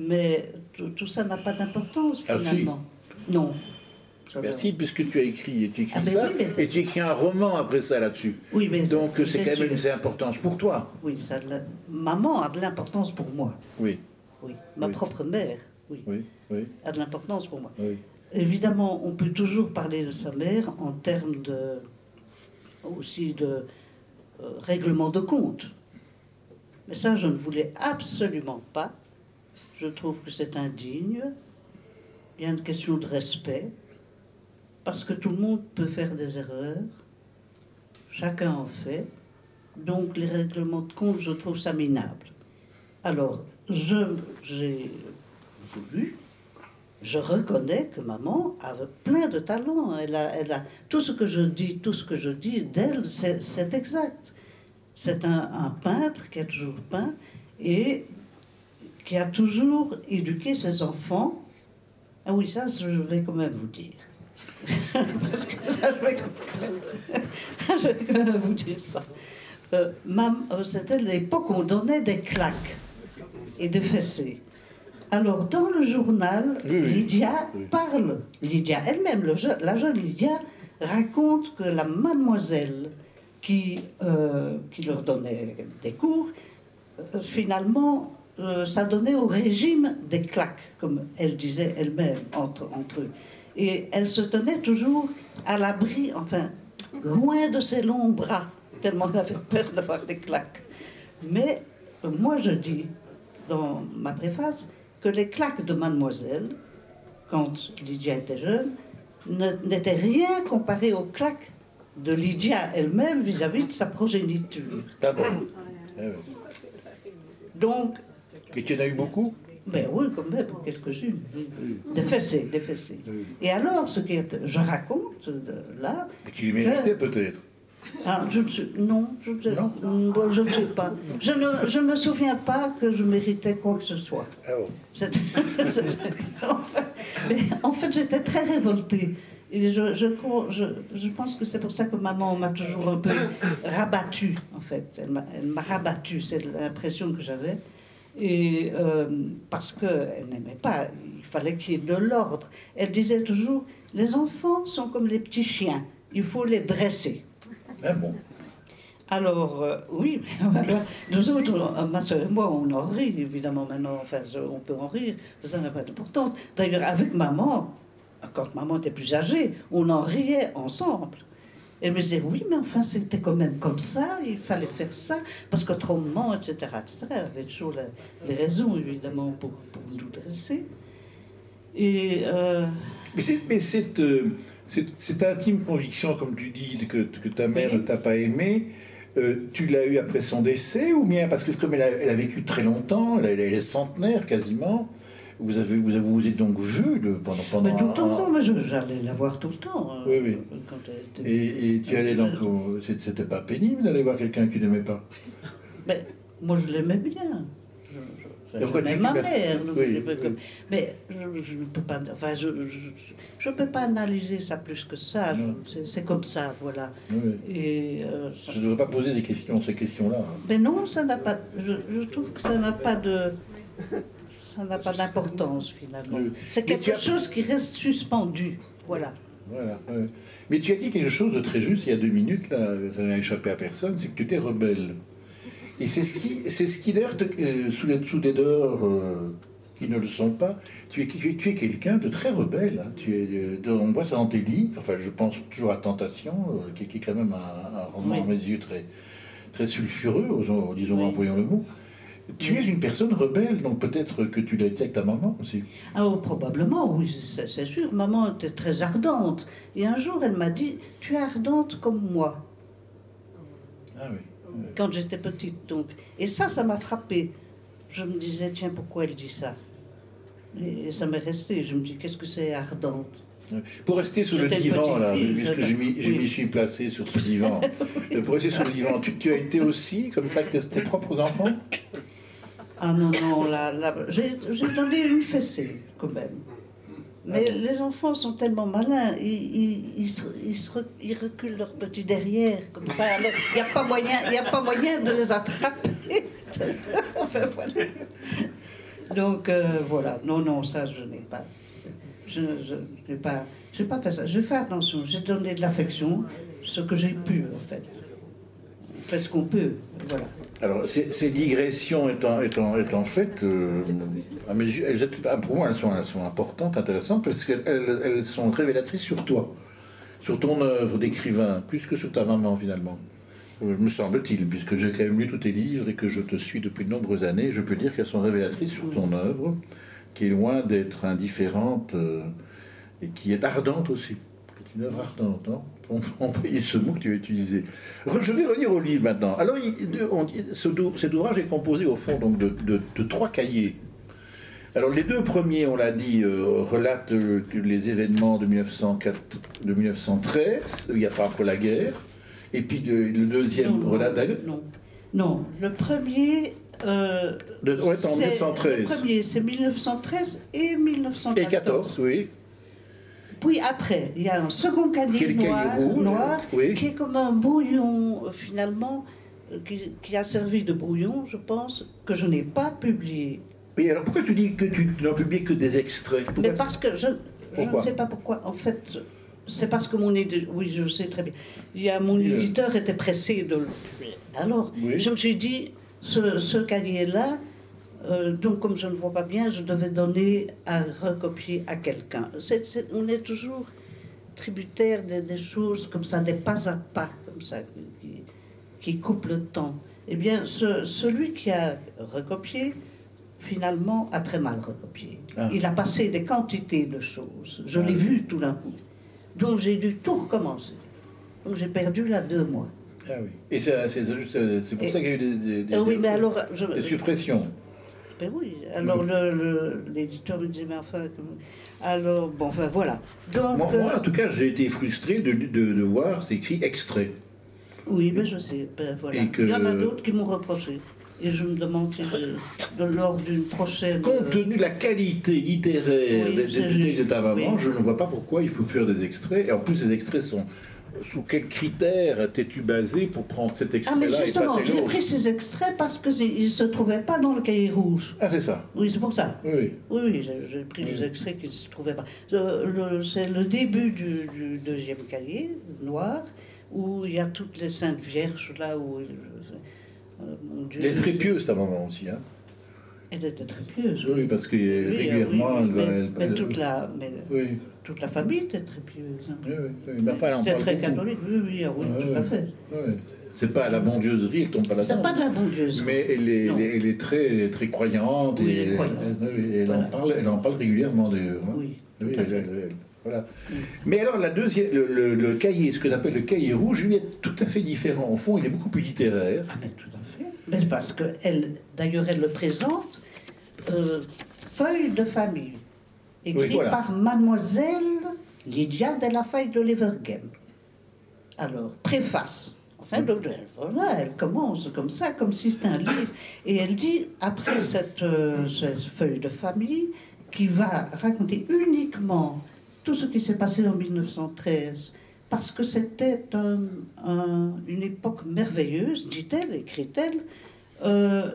Mais tout, tout ça n'a pas d'importance, Ah, si. finalement. Non. Merci, puisque tu as écrit, et tu écris Ah, ben ça, oui, et tu écris un roman après ça là-dessus. Oui, mais Donc c'est- quand même une importance pour toi. Oui, ça a la- maman a de l'importance pour moi. Oui, Oui. Ma Oui. propre mère, oui, oui, oui, a de l'importance pour moi. Évidemment, on peut toujours parler de sa mère en termes de aussi de euh, règlement de compte. Mais ça, je ne voulais absolument pas. Je trouve que c'est indigne. Il y a une question de respect. Parce que tout le monde peut faire des erreurs. Chacun en fait. Donc les règlements de compte, je trouve ça minable. Alors, j'ai voulu je reconnais que maman avait plein de talents. Elle a, elle a, tout ce que je dis, tout ce que je dis d'elle, c'est c'est exact. C'est un, un peintre qui a toujours peint et qui a toujours éduqué ses enfants. Ah oui, ça, je vais quand même vous dire. [laughs] Parce que ça, je vais quand même, [laughs] je vais quand même vous dire ça. Euh, euh, C'était l'époque où on donnait des claques et des fessées. Alors, dans le journal, Oui, oui. Lydia Oui. parle. Lydia elle-même, je- la jeune Lydia, raconte que la mademoiselle qui, euh, qui leur donnait des cours, euh, finalement, euh, ça donnait au régime des claques, comme elle disait elle-même entre, entre eux. Et elle se tenait toujours à l'abri, enfin, loin de ses longs bras, tellement elle avait peur d'avoir des claques. Mais euh, moi, je dis dans ma préface que les claques de mademoiselle, quand Lydia était jeune, ne- n'étaient rien comparées aux claques de Lydia elle-même vis-à-vis de sa progéniture. Ah. Donc, Et tu en as eu beaucoup ben oui, quand même, quelques-unes. oui. Des fessées, des fessées. Oui. Et alors, ce que je raconte là, Mais tu les méritais peut-être. ah, je ne sais, non, je ne sais, Non bon, je ne sais pas. Je ne je me souviens pas que je méritais quoi que ce soit. Ah bon [laughs] en fait, mais en fait, j'étais très révoltée. Et je, je, crois- je, je pense que c'est pour ça que maman m'a toujours un peu rabattue, en fait. Elle m'a rabattue, c'est l'impression que j'avais. Et euh, parce qu'elle n'aimait pas, il fallait qu'il y ait de l'ordre. Elle disait toujours, les enfants sont comme les petits chiens, il faut les dresser. Ah bon? Alors, euh, oui, [laughs] nous autres, ma soeur et moi, on en rit, évidemment, maintenant, enfin, on peut en rire, ça n'a pas d'importance. D'ailleurs, avec maman, quand maman était plus âgée, on en riait ensemble. Elle me disait, oui, mais enfin, c'était quand même comme ça, il fallait faire ça, parce qu'autrement, etc., etc. Elle avait toujours les raisons, évidemment, pour, pour nous dresser. Et... euh, Mais, cette, euh, cette, cette intime conviction, comme tu dis, que, que ta mère Oui. ne t'a pas aimé, euh, tu l'as eu après son décès ou bien parce que comme elle a, elle a vécu très longtemps, elle, elle est centenaire quasiment, vous avez vous, avez, vous êtes donc vu le, pendant pendant mais tout le un- temps, mais je- j'allais la voir tout le temps. euh, Oui, oui. Quand elle était- et, et tu allais donc au- c'était pas pénible d'aller voir quelqu'un que tu n'aimais pas. Mais moi, je l'aimais bien. Je- je- ma mère. oui, oui. comme- Mais je, je ne peux pas. Enfin, je je, je peux pas analyser ça plus que ça. C'est comme ça, voilà. Oui. Et euh, ça- Je ne devrais pas poser ces questions, ces questions-là. mais non, ça n'a pas. Je trouve que ça n'a pas de. Ça n'a pas d'importance finalement. C'est quelque as- chose qui reste suspendu. Voilà. Voilà. ouais. Mais tu as dit quelque chose de très juste il y a deux minutes, là, ça n'a échappé à personne, c'est que tu étais rebelle. Et c'est ce qui, c'est ce qui d'ailleurs, euh, sous, les, sous des dehors euh, qui ne le sont pas, tu es, tu es, tu es quelqu'un de très rebelle. hein. Tu es, euh, de- on voit ça dans tes livres, enfin je pense toujours à Tentation, euh, qui, qui est quand même un, un roman Oui. à mes yeux très, très sulfureux, disons, Oui. employons le mot. Tu es une personne rebelle, donc peut-être que tu l'as été avec ta maman aussi. Ah, oh, probablement, oui, c'est sûr. Maman était très ardente. Et un jour, elle m'a dit Tu es ardente comme moi. Ah oui. quand j'étais petite. Donc. Et ça, ça m'a frappé. Je me disais, tiens, pourquoi elle dit ça? Et ça m'est resté. Je me dis, qu'est-ce que c'est ardente? Pour rester sur le divan, là, fille, puisque je- m'y oui. suis placé sur ce divan, [laughs] Euh, pour rester sur le divan, tu, tu as été aussi comme ça avec tes, tes propres enfants? Ah non, non, là, là j'ai donné une fessée, quand même. Mais les enfants sont tellement malins, ils, ils, ils, se- ils se re- ils reculent leur petit derrière, comme ça. Alors, il n'y a, pas moyen- y a pas moyen de les attraper. [laughs] enfin, voilà. Donc, euh, voilà. Non, non, ça, je n'ai pas. Je n'ai pas, pas fait ça. J'ai fait attention. J'ai donné de l'affection, ce que j'ai pu, en fait. On fait ce qu'on peut. Voilà. Alors, ces, digressions étant, étant, étant faites, euh, ah, pour moi, elles sont, importantes, intéressantes, parce qu'elles elles- elles sont révélatrices sur toi, sur ton œuvre d'écrivain, plus que sur ta maman, finalement. Euh, Me semble-t-il, puisque j'ai quand même lu tous tes livres et que je te suis depuis de nombreuses années, je peux dire qu'elles sont révélatrices sur ton œuvre, qui est loin d'être indifférente euh, et qui est ardente aussi. C'est une œuvre ardente, non on employer ce mot que tu as utilisé. Re- Je vais revenir au livre maintenant. Alors, il- on ce cet ouvrage est composé au fond donc, de, de- de trois cahiers. Alors, les deux premiers, on l'a dit, euh, relatent euh, les événements de, 1904 de 1913, où il n'y a pas encore la guerre. Et puis le, le deuxième Non, relate la guerre. non, non. Le premier. euh, De- ouais, en c'est- 1913. Le premier, c'est 1913 et 1914. Et 14, oui. Puis après, il y a un second cahier noir, rouge, noir oui. qui est comme un brouillon, euh, finalement, euh, qui, qui a servi de brouillon, je pense, que je n'ai pas publié. Oui, alors pourquoi tu dis que tu n'en publies que des extraits? Pourquoi Mais parce que je, ne sais pas pourquoi. En fait, c'est parce que mon éditeur, oui, je sais très bien. Il y a, mon Oui, éditeur était pressé de le publier. Alors, Oui. je me suis dit, ce, ce cahier-là, euh, donc comme je ne vois pas bien, je devais donner à recopier à quelqu'un. On est toujours tributaire des, des choses comme ça, des pas à pas, comme ça, qui, qui coupent le temps. Eh bien, ce- celui qui a recopié, finalement, a très mal recopié. Ah. Il a passé des quantités de choses. Je l'ai vu tout d'un coup. Donc j'ai dû tout recommencer. Donc j'ai perdu là deux mois. Ah oui. Et c'est pour Et- ça qu'il y a eu des, des- des- Ah oui, mais alors, je, des suppressions. Ben oui, alors l'éditeur me disait, mais enfin, alors, bon, enfin voilà. Donc, Moi, euh, moi, en tout cas, j'ai été frustré de, de, de voir c'est écrit extrait. oui, ben je sais, ben voilà. Que- Il y en a d'autres qui m'ont reproché. Et je me demande si, de, de- lors d'une prochaine... Compte tenu de la qualité littéraire Oui, des, des c'est du texte de ta maman, Oui. je ne vois pas pourquoi il faut faire des extraits. Et en plus, ces extraits sont. Sous quels critères t'es-tu basé pour prendre cet Ah, mais extrait-là et pas justement, j'ai pris ces extraits parce qu'ils ne se trouvaient pas dans le cahier rouge. Ah, c'est ça. Oui, c'est pour ça. Oui, oui. Oui, oui, j'ai pris des extraits qui ne se trouvaient pas. Euh, C'est le début du, du deuxième cahier, noir, où il y a toutes les Saintes Vierges, là où... euh, Dieu, Elle est très pieuse, ta maman aussi. Hein. Elle était très pieuse. Oui, parce que Oui, régulièrement, oui, elle va. mais, elle- mais toute, la, mais Oui, toute la famille était très pieuse. hein. oui, oui, oui. Mais enfin, elle en C'est très beaucoup. catholique, oui, oui, ah oui, Ah, tout à fait. Oui. C'est pas à la bondieuserie, elle tombe pas C'est là-dedans. pas de la bondieuse. Mais elle est, Non. elle est, elle est très, très croyante Oui, et elle est croyante. elle, elle Voilà. en parle, elle en parle régulièrement d'ailleurs. hein. Oui, voilà. Mais alors, la deuxième, le, le- le cahier, ce que j'appelle le cahier rouge, lui est tout à fait différent. Au fond, il est beaucoup plus littéraire. Ah, mais tout à fait. Mais c'est parce que elle, d'ailleurs, elle le présente, euh, feuille de famille, écrit Oui, voilà. par mademoiselle Lydia de la Faille de Levergem. Alors, préface. Enfin, donc, elle, voilà, elle commence comme ça, comme si c'était un livre. Et elle dit, après cette, euh, cette feuille de famille, qui va raconter uniquement tout ce qui s'est passé en 1913, parce que c'était un- un- une époque merveilleuse, dit-elle, écrit-elle, euh,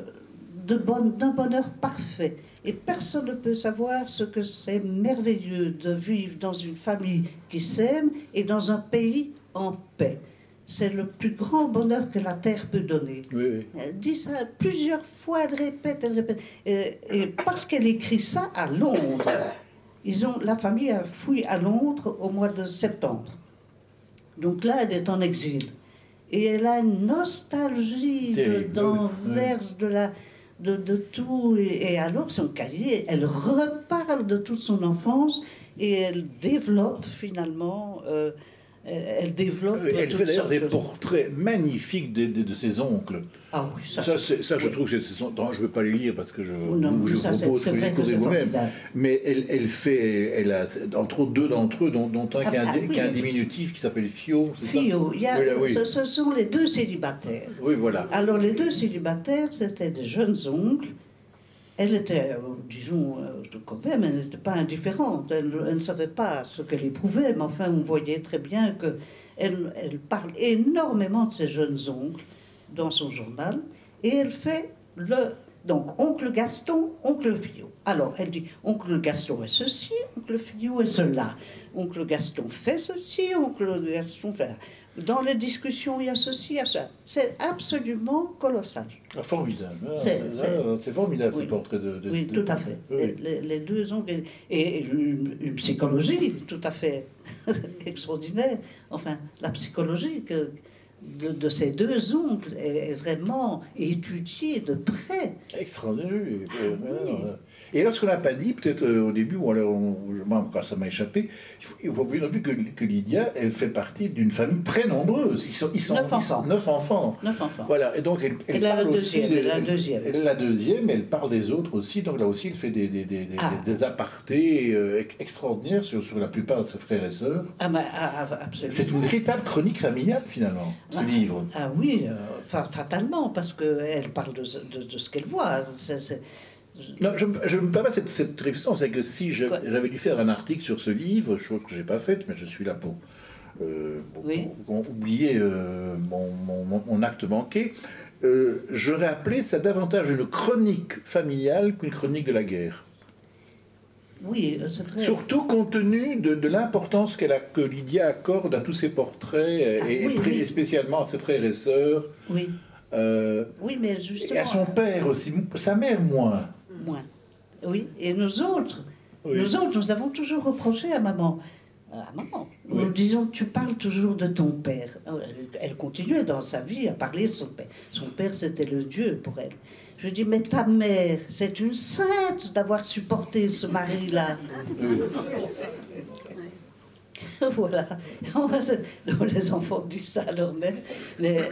de d'un bonheur parfait. Et personne ne peut savoir ce que c'est merveilleux de vivre dans une famille qui s'aime et dans un pays en paix. C'est le plus grand bonheur que la terre peut donner. Oui, oui. Elle dit ça plusieurs fois, elle répète, elle répète. Et, et parce qu'elle écrit ça à Londres, ils ont, la famille a fouillé à Londres au mois de septembre. Donc là, elle est en exil. Et elle a une nostalgie de- Terrible, d'envers de, la, de, tout. Et, et alors, son cahier, elle reparle de toute son enfance et elle développe finalement. euh, elle elle développe. Elle toutes fait d'ailleurs des de- portraits magnifiques de, de- de ses oncles. Ah oui, ça, Ça, ça je trouve que c'est non, je ne veux pas les lire parce que je, non, vous- je ça, propose que vous découvrez vous-même. Mais elle, elle fait, elle a entre autres deux d'entre eux, dont, dont un qui a un, Ah, ah, qui a un oui. diminutif qui s'appelle Fio, Fio, il y a- Oui, là, ce sont les deux célibataires. Oui, voilà. Alors les deux célibataires, c'était des jeunes oncles. Elle était, euh, disons, euh, quand même, elle n'était pas indifférente. Elle, ne savait pas ce qu'elle éprouvait, mais enfin, on voyait très bien que elle, parle énormément de ses jeunes oncles dans son journal, et elle fait le donc oncle Gaston, oncle Fio. Alors elle dit oncle Gaston est ceci, oncle Fillou est cela. Oncle Gaston fait ceci, oncle Gaston fait. Dans les discussions, il y a ceci, il y a ça. C'est absolument colossal. Ah, formidable. Ah, C'est- ah, c'est- formidable, Oui. ces portraits de, de- Oui, de- tout à fait. Oui. Les, deux oncles. Et une, une psychologie tout à fait [laughs] extraordinaire. Enfin, la psychologie que de, de ces deux oncles est, est vraiment étudiée de près. Extraordinaire. oui. Euh, oui. Et alors, ce qu'on n'a pas dit, peut-être euh, au début, ou alors, on- moi, quand ça m'a échappé, il faut, il faut voir non plus que, que Lydia, elle fait partie d'une famille très nombreuse. Ils sont, ils sont, Neuf ils sont enfants. neuf enfants. Neuf enfants. Voilà, et donc elle, parle la deuxième, a la deuxième. Elle est la deuxième, elle parle des autres aussi, donc là aussi elle fait des, des, des, des- Ah. des apartés euh, ex- extraordinaires sur, sur la plupart de ses frères et sœurs. Ah, mais, ah, ah, absolument. C'est une véritable chronique familiale finalement, ce Ah, livre. Ah oui, euh, fa- fatalement, parce qu'elle parle de, de, de ce qu'elle voit. Non, je, je me permets cette, cette réflexion, c'est que si j'avais dû faire un article sur ce livre, chose que j'ai pas faite, mais je suis là pour, euh, pour- Oui. pour- pour oublier euh, mon, mon- mon- mon acte manqué, euh, j'aurais appelé ça davantage une chronique familiale qu'une chronique de la guerre. Oui, c'est vrai. Surtout compte tenu de, de l'importance a, que Lydia accorde à tous ses portraits, et, Ah, et oui, pré- oui. et spécialement à ses frères et sœurs, Oui, euh, oui, mais et justement. à son père aussi, sa mère moins. Moins. Oui, et nous autres, Oui. nous autres, nous avons toujours reproché à maman. À maman. Oui. Nous disons, tu parles toujours de ton père. Elle continuait dans sa vie à parler de son père. Son père, c'était le Dieu pour elle. Je dis, mais ta mère, c'est une sainte d'avoir supporté ce mari-là. Oui. [laughs] voilà. [laughs] Les enfants disent ça à leur mère. Mais,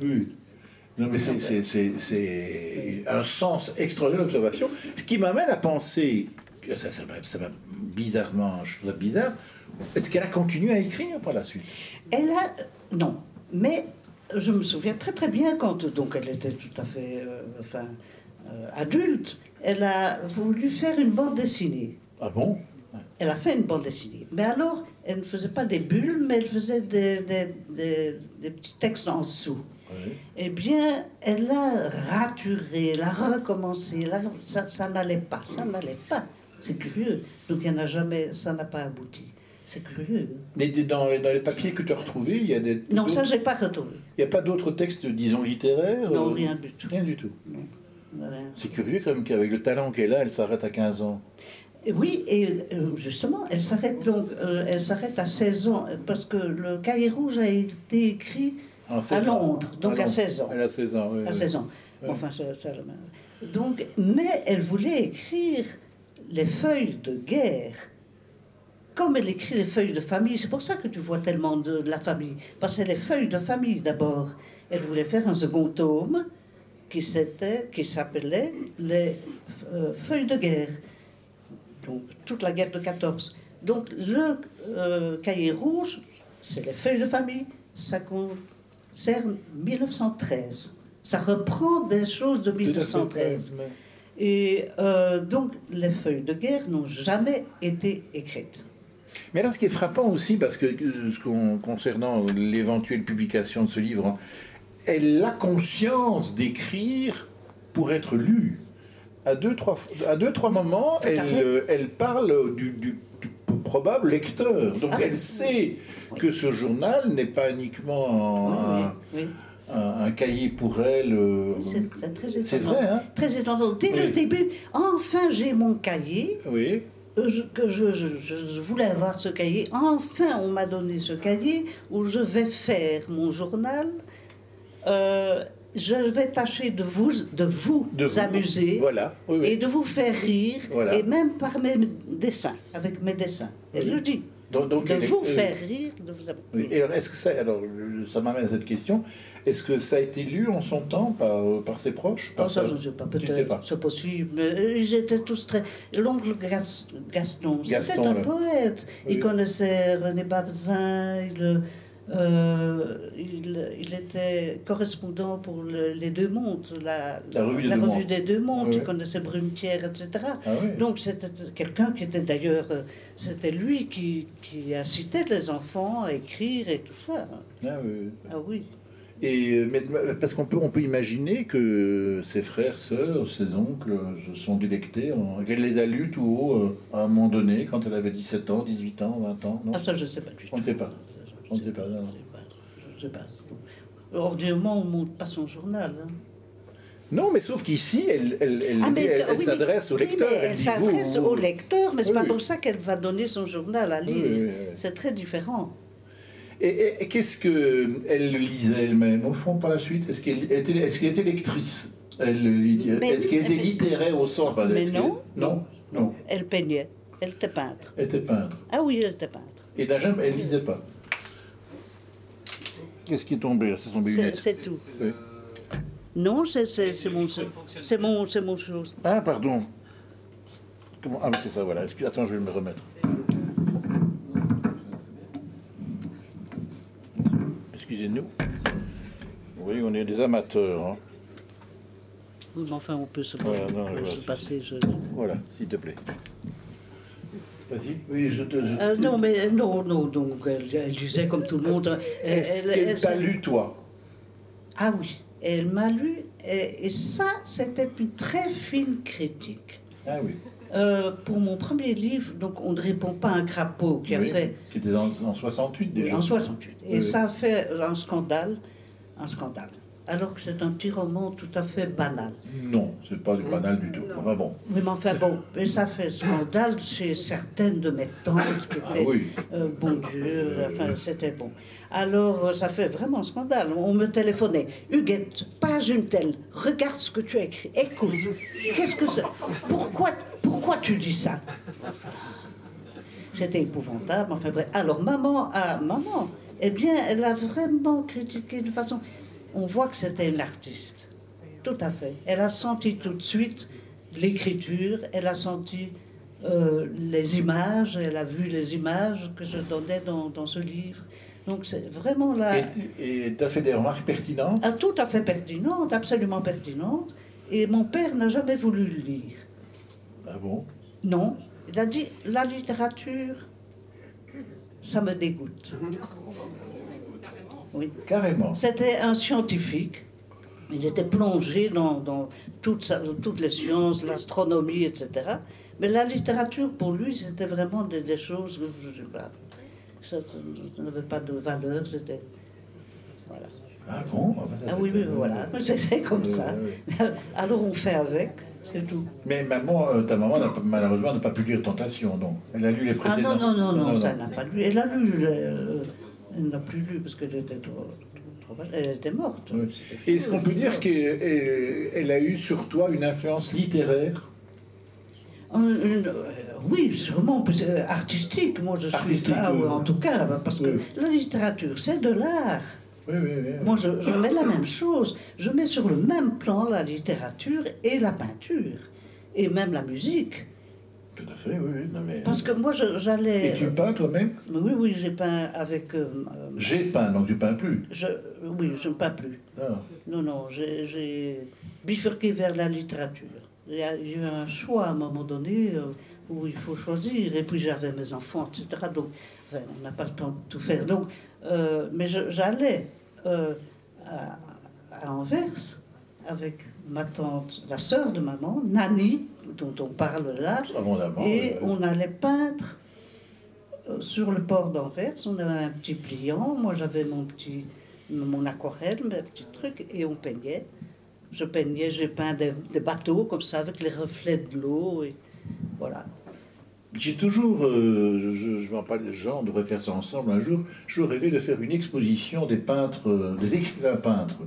Oui. Non, mais c'est- un sens extraordinaire d'observation. Ce qui m'amène à penser, ça, ça, m'a- ça m'a bizarrement, je trouve ça bizarre, est-ce qu'elle a continué à écrire par la suite? Elle a. Non. Mais je me souviens très très bien quand donc elle était tout à fait euh, enfin, euh, adulte, elle a voulu faire une bande dessinée. Ah bon? Elle a fait une bande dessinée. Mais alors, elle ne faisait pas des bulles, mais elle faisait des, des, des- des petits textes en dessous. Oui. Eh bien, elle a raturé, elle a recommencé. elle a- ça ça n'allait pas, ça n'allait pas. C'est curieux. Donc, elle n'a jamais, ça n'a pas abouti. C'est curieux. Mais dans, dans les papiers que tu as retrouvés, il y a des. Non, ça, j'ai pas retrouvé. Il n'y a pas d'autres textes, disons, littéraires Non, euh, rien du tout. Rien du tout. Voilà. C'est curieux quand même qu'avec le talent qu'elle a, elle s'arrête à 15 ans. Oui, et euh, justement, elle s'arrête donc, euh, elle s'arrête à 16 ans, parce que le cahier rouge a été écrit En à 16 ans. Londres, donc à non, 16 ans. Elle a 16 ans, oui. À oui. 16 ans. Ouais. Enfin, ça- ça- donc, mais elle voulait écrire les feuilles de guerre. Comme elle écrit les feuilles de famille, c'est pour ça que tu vois tellement de, de la famille. Parce que les feuilles de famille d'abord. Elle voulait faire un second tome qui, s'était- qui s'appelait Les euh, feuilles de guerre. Donc, toute la guerre de 14. Donc, le euh, cahier rouge, c'est les feuilles de famille. Ça concerne 1913. Ça reprend des choses de Tout à fait, 1913. mais- Et euh, donc, les feuilles de guerre n'ont jamais été écrites. Mais là, ce qui est frappant aussi, parce que euh, concernant l'éventuelle publication de ce livre, hein, elle a conscience d'écrire pour être lu. À deux, trois, à deux, trois moments, elle, euh, elle parle du probable lecteur. Donc Ah oui. elle sait que ce journal n'est pas uniquement un, Oui, un- un cahier pour elle. euh, C'est vrai, hein Très étonnant. Dès le début, enfin j'ai mon cahier. Oui. euh, je- que je, je- je voulais avoir ce cahier. Enfin, on m'a donné ce cahier où je vais faire mon journal. Euh, je vais tâcher de vous, de vous, De vous. amuser Voilà. Oui, oui. et de vous faire rire, Voilà. et même par mes dessins, avec mes dessins. Elle Oui. le dit. Donc, donc, de elle est- vous euh, faire rire, de vous amuser. Et alors, est-ce que ça, alors, ça m'amène à cette question. Est-ce que ça a été lu en son temps par, euh, par ses proches par Oh, ça, je ne sais pas, peut-être, c'est possible. Mais euh, ils étaient tous très. L'oncle Gas- Gaston, c'était Gaston, un là. poète. Il connaissait René Bavzin, il, euh, il, il était correspondant pour le- les deux mondes, la, La revue des Deux des deux mondes. Oui. Il connaissait Brunetière, etc. Ah oui. Donc c'était quelqu'un qui était d'ailleurs, euh, c'était lui qui, qui incitait les enfants à écrire et tout ça. Ah oui. Ah oui. Et, euh, mais, parce qu'on peut, on peut imaginer que ses frères, sœurs, ses oncles se sont délectés, qu'elle les a lus tout haut à un moment donné, quand elle avait 17 ans, 18 ans, 20 ans. Non? Ah, ça, je ne sais pas du tout. On ne sait pas. On ne sait pas. Je ne sais pas. Ordinairement, on ne montre pas son journal. Hein. Non, mais sauf qu'ici, elle, elle, elle, ah, s'adresse au lecteur. elle s'adresse au lecteur, mais ce n'est pas pour ça qu'elle va donner son journal à lire. c'est très différent. Et, qu'est-ce qu'elle lisait elle-même, au fond, par la suite Est-ce qu'elle était, est était, lectrice Est-ce qu'elle était littéraire au sens Mais non, non, non. Elle peignait. Elle était peintre. Elle était peintre. Ah oui, elle était peintre. Et jamais, elle lisait pas. Qu'est-ce qui est tombé C'est son C'est tout. Non, c'est mon, c'est mon, c'est mon chose. Ah, pardon. Comment Ah, c'est ça, voilà. Attends, je vais me remettre. Excusez-nous. Oui, on est des amateurs. Hein. Oui, mais enfin, on peut se, passer. Voilà, s'il te plaît. Vas-y. Oui, je te. Euh, non, mais non, non, donc elle, lisait comme tout le monde. Est-ce qu'elle t'a lu, toi Ah oui, elle m'a lu, et, ça, c'était une très fine critique. Ah oui. Euh, pour mon premier livre, donc on ne répond pas à un crapaud qui a fait. Qui était en, en 68 déjà. En 68. Et ça a fait un scandale. Un scandale alors que c'est un petit roman tout à fait banal. Non, c'est pas du banal du tout. Enfin bon. Mais enfin bon, mais ça fait scandale chez certaines de mes tantes qui ah, oui. Euh, bon Dieu, enfin c'était bon. Alors euh, ça fait vraiment scandale. On me téléphonait, Huguette, page une telle, regarde ce que tu as écrit, écoute, qu'est-ce que c'est? Pourquoi, pourquoi tu dis ça? C'était épouvantable, enfin bref. Alors maman, ah, maman, eh bien, elle a vraiment critiqué de façon on voit que c'était une artiste. Tout à fait. Elle a senti tout de suite l'écriture, elle a senti euh, les images, elle a vu les images que je donnais dans, ce livre. Donc c'est vraiment là. Et tu as fait des remarques pertinentes? Ah, Tout à fait pertinentes, absolument pertinentes. Et mon père n'a jamais voulu le lire. Ah bon? Non. Il a dit la littérature, ça me dégoûte. [laughs] Oui. Carrément. C'était un scientifique. Il était plongé dans, dans toutes, toutes, les sciences, l'astronomie, etc. Mais la littérature, pour lui, c'était vraiment des, choses. Je sais pas, ça, n'avait pas de valeur. C'était. Voilà. Ah bon? Ah, bah, ah oui, oui, voilà. [laughs] C'est comme ça. [laughs] Alors on fait avec, c'est tout. Mais maman, euh, ta maman, malheureusement, n'a pas pu lire Tentation, donc. Elle a lu les précédents. Ah non, non, non, non, ça n'a pas lu. Elle a lu. Euh, elle n'a plus lu parce qu'elle était trop, Elle était morte. est-ce qu'on peut dire qu'elle a eu sur toi une influence littéraire euh, euh, oui, sûrement, artistique. Moi, je suis là, en tout cas, parce que la littérature, c'est de l'art. Oui, oui, oui, Moi, je, je, mets la même chose. Je mets sur le même plan la littérature et la peinture, et même la musique. Tout à fait, oui. Non, mais... Parce que moi, j'allais. Et tu peins toi-même? Oui, oui, j'ai peint avec. Euh, j'ai peint, donc tu peins plus je, Oui, je ne peins plus. Ah. Non, non, j'ai bifurqué vers la littérature. Il y a eu un choix à un moment donné euh, où il faut choisir. Et puis j'avais mes enfants, etc. Donc, enfin, on n'a pas le temps de tout faire. Donc, euh, mais j'allais à, à Anvers avec ma tante, la sœur de maman, Nani, dont on parle là, et on allait peindre euh, sur le port d'Anvers. On avait un petit pliant, moi j'avais mon petit mon aquarelle, mes petits trucs, et on peignait. Je peignais, j'ai peint des, bateaux comme ça avec les reflets de l'eau, et voilà. J'ai toujours, euh, je, je, pas les gens, on devrait faire ça ensemble un jour, je rêvé de faire une exposition des peintres, euh, des écrivains peintres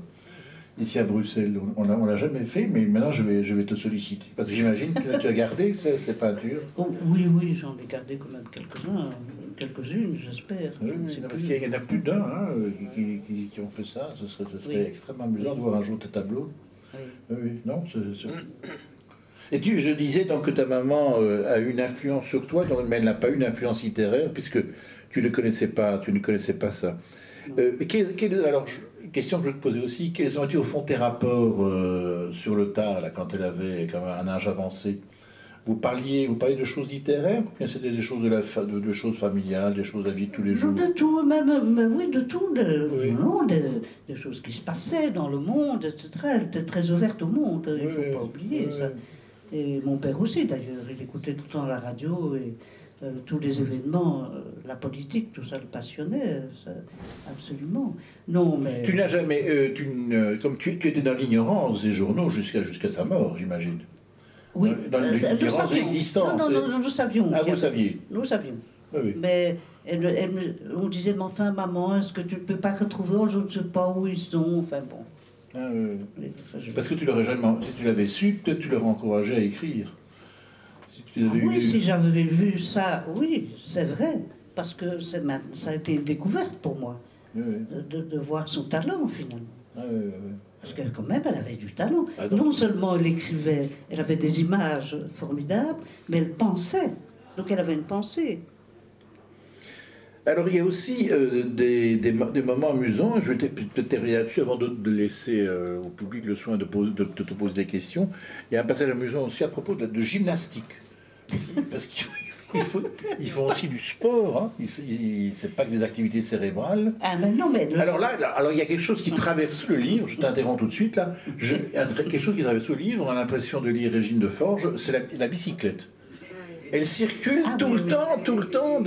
ici à Bruxelles. On ne l'a jamais fait, mais maintenant je vais, je vais te solliciter. Parce que j'imagine que tu as gardé [laughs] ces, ces peintures. Oh, oui, oui, j'en ai gardé quand même quelques-uns, quelques-unes, j'espère. Oui, parce qu'il y en a plus d'un hein, qui, qui, qui, ont fait ça. Ce serait, ce serait extrêmement amusant de voir un jour tes tableaux. Oui, oui, non, Et tu, je disais donc que ta maman euh, a une influence sur toi, mais elle n'a pas une influence littéraire, puisque tu ne connaissais pas, tu ne connaissais pas ça. Euh, quel, alors, question que je vais te poser aussi, quels ont été au fond tes rapports euh, sur le tas, là, quand elle avait quand même un âge avancé? Vous parliez, vous parliez de choses littéraires ou bien c'était des choses de la fa- de, de choses familiales, des choses de la vie de tous les jours? De tout, même, mais oui, de tout, de, Oui. non, des, des choses qui se passaient dans le monde, etc. Elle était très ouverte au monde, il ne faut pas oublier oui, ça. Et mon père aussi, d'ailleurs, il écoutait tout le temps la radio et euh, tous les événements, euh, la politique, tout ça le passionnait, ça, absolument. Non, mais... Tu n'as jamais, euh, tu comme tu, tu étais dans l'ignorance des journaux jusqu'à jusqu'à sa mort, j'imagine. oui, dans l'ignorance nous savions. existante. Non, non, non, nous savions. Ah, vous saviez Nous savions. Oui, oui. Mais elle, elle me- on disait, mais enfin, maman, est-ce que tu ne peux pas retrouver Je ne sais pas où ils sont. Enfin bon. Ah, oui, Parce que tu l'aurais jamais, si tu l'avais su, peut-être tu l'aurais encouragé à écrire. Ah oui, si j'avais vu ça, oui, c'est vrai. Parce que ça a été une découverte pour moi, Oui, oui. de, voir son talent finalement. Ah, oui. Parce que quand même, elle avait du talent. Ah, non seulement elle écrivait, elle avait des images formidables, mais elle pensait. Donc elle avait une pensée. Alors il y a aussi euh, des, des, mo- des moments amusants, je vais peut-être peut-être terminer là-dessus avant de, de laisser euh, au public le soin de, pose- de- de te poser des questions. Il y a un passage amusant aussi à propos de, de gymnastique. Parce qu'ils ils font, aussi du sport, hein. Ils- ils- c'est pas que des activités cérébrales. Ah, mais non, mais. le- Alors là, là, alors il y a quelque chose qui traverse le livre, je t'interromps tout de suite là, Je- quelque chose qui traverse le livre, on a l'impression de lire Régine de Forge, c'est la, la bicyclette. Elle circule Ah, tout oui, le oui. temps, tout le temps.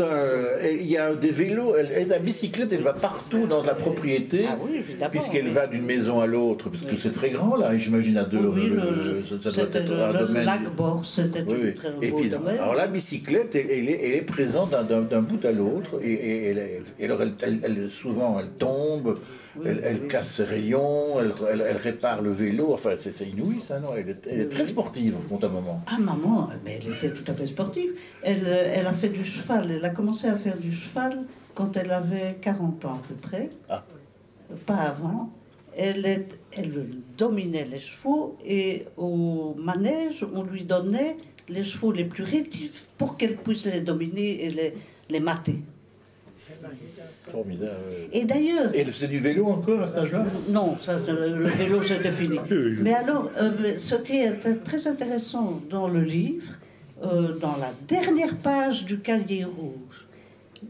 Il y a des vélos, elle, la bicyclette, elle va partout dans la propriété, Ah oui, puisqu'elle va d'une maison à l'autre, parce que c'est très grand là, j'imagine à deux. Oui, euh, le- ça- ça doit être le, un le domaine- lac Bord, c'était très Et beau puis, domaine. alors la bicyclette, elle, elle est, elle est présente d'un- bout à l'autre, et, et- et alors elle, souvent elle tombe, elle, casse ses rayons, elle, répare le vélo, enfin c'est inouï ça, non Elle est, elle est très sportive, compte un moment. Ah, maman, mais elle était tout à fait sportive. Elle, elle a fait du cheval. Elle a commencé à faire du cheval quand elle avait 40 ans à peu près. Ah. Pas avant. Elle, est- elle dominait les chevaux et au manège, on lui donnait les chevaux les plus rétifs pour qu'elle puisse les dominer et les, les mater. Formidable. Et d'ailleurs, Et faisait du vélo encore à cet âge-là? Non, ça, c'est le, vélo, c'était fini. Mais alors, euh, ce qui est très intéressant dans le livre, euh, dans la dernière page du cahier rouge,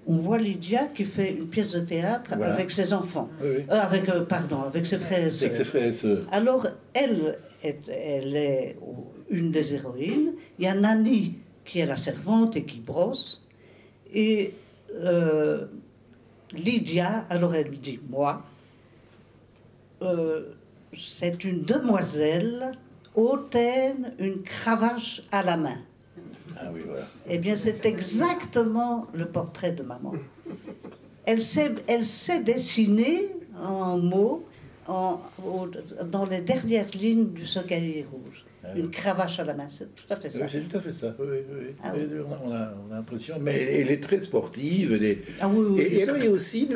on voit Lydia qui fait une pièce de théâtre Voilà. avec ses enfants. Oui, oui. Euh, avec, euh, pardon, avec ses frères et C'est que sœurs. ses frères et sœurs. Alors, elle est, elle est une des héroïnes. Il y a Nani qui est la servante et qui brosse. Et euh, Lydia, alors elle dit Moi, c'est une demoiselle hautaine, une cravache à la main. Ah oui, voilà. Eh bien, c'est exactement le portrait de maman. Elle sait, elle sait dessiner en mots en- au- dans les dernières lignes du ce cahier rouge. Ah oui. Une cravache à la main, c'est tout à fait ça. Oui, c'est tout à fait ça. Oui. Ah On a, on a- on a l'impression. Mais elle, elle est très sportive. Elle est, Ah Et, a aussi,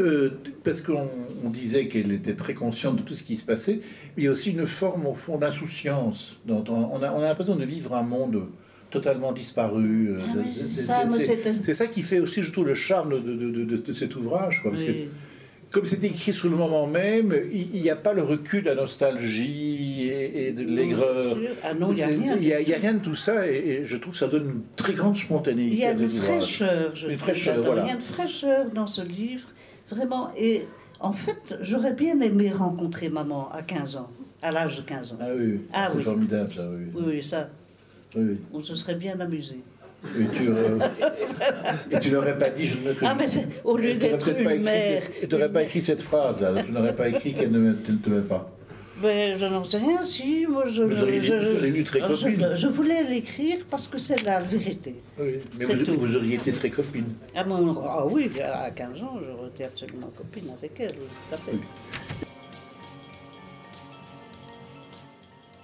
parce qu'on on disait qu'elle était très consciente de tout ce qui se passait, mais il y a aussi une forme, au fond, d'insouciance. dont On on a, on a l'impression de vivre un monde totalement disparu. Ah oui, c'est- ça, qui fait aussi, je trouve, le charme de, de- de- de- de cet ouvrage. Quoi, parce que, comme c'est écrit sur le moment même, il n'y a pas le recul de la nostalgie et, et de l'aigreur. Ah non, il a n'y a, y a rien de tout ça, et, et je trouve que ça donne une très grande spontanéité. Il y a ouvrage. fraîcheur, je Une fraîcheur, voilà. Il y a une fraîcheur dans ce livre, vraiment. Et en fait, j'aurais bien aimé rencontrer maman à 15 ans, à l'âge de 15 ans. Ah oui, Ah c'est oui. formidable ça. Oui, oui, ça, Oui, on se serait bien amusé. Et tu, euh, et tu n'aurais pas dit, je ne te Ah, mais au lieu d'être une mère. tu n'aurais pas écrit cette phrase là, tu n'aurais pas écrit qu'elle ne te- pas. Ben, je n'en sais rien, si, moi je. Vous auriez dit- je, vous auriez lu très je- copine. je voulais l'écrire parce que c'est la vérité. Oui, mais vous, tout. vous auriez été très copine. Ah, mon- ah oui, à 15 ans, j'aurais été absolument copine avec elle, tout à fait.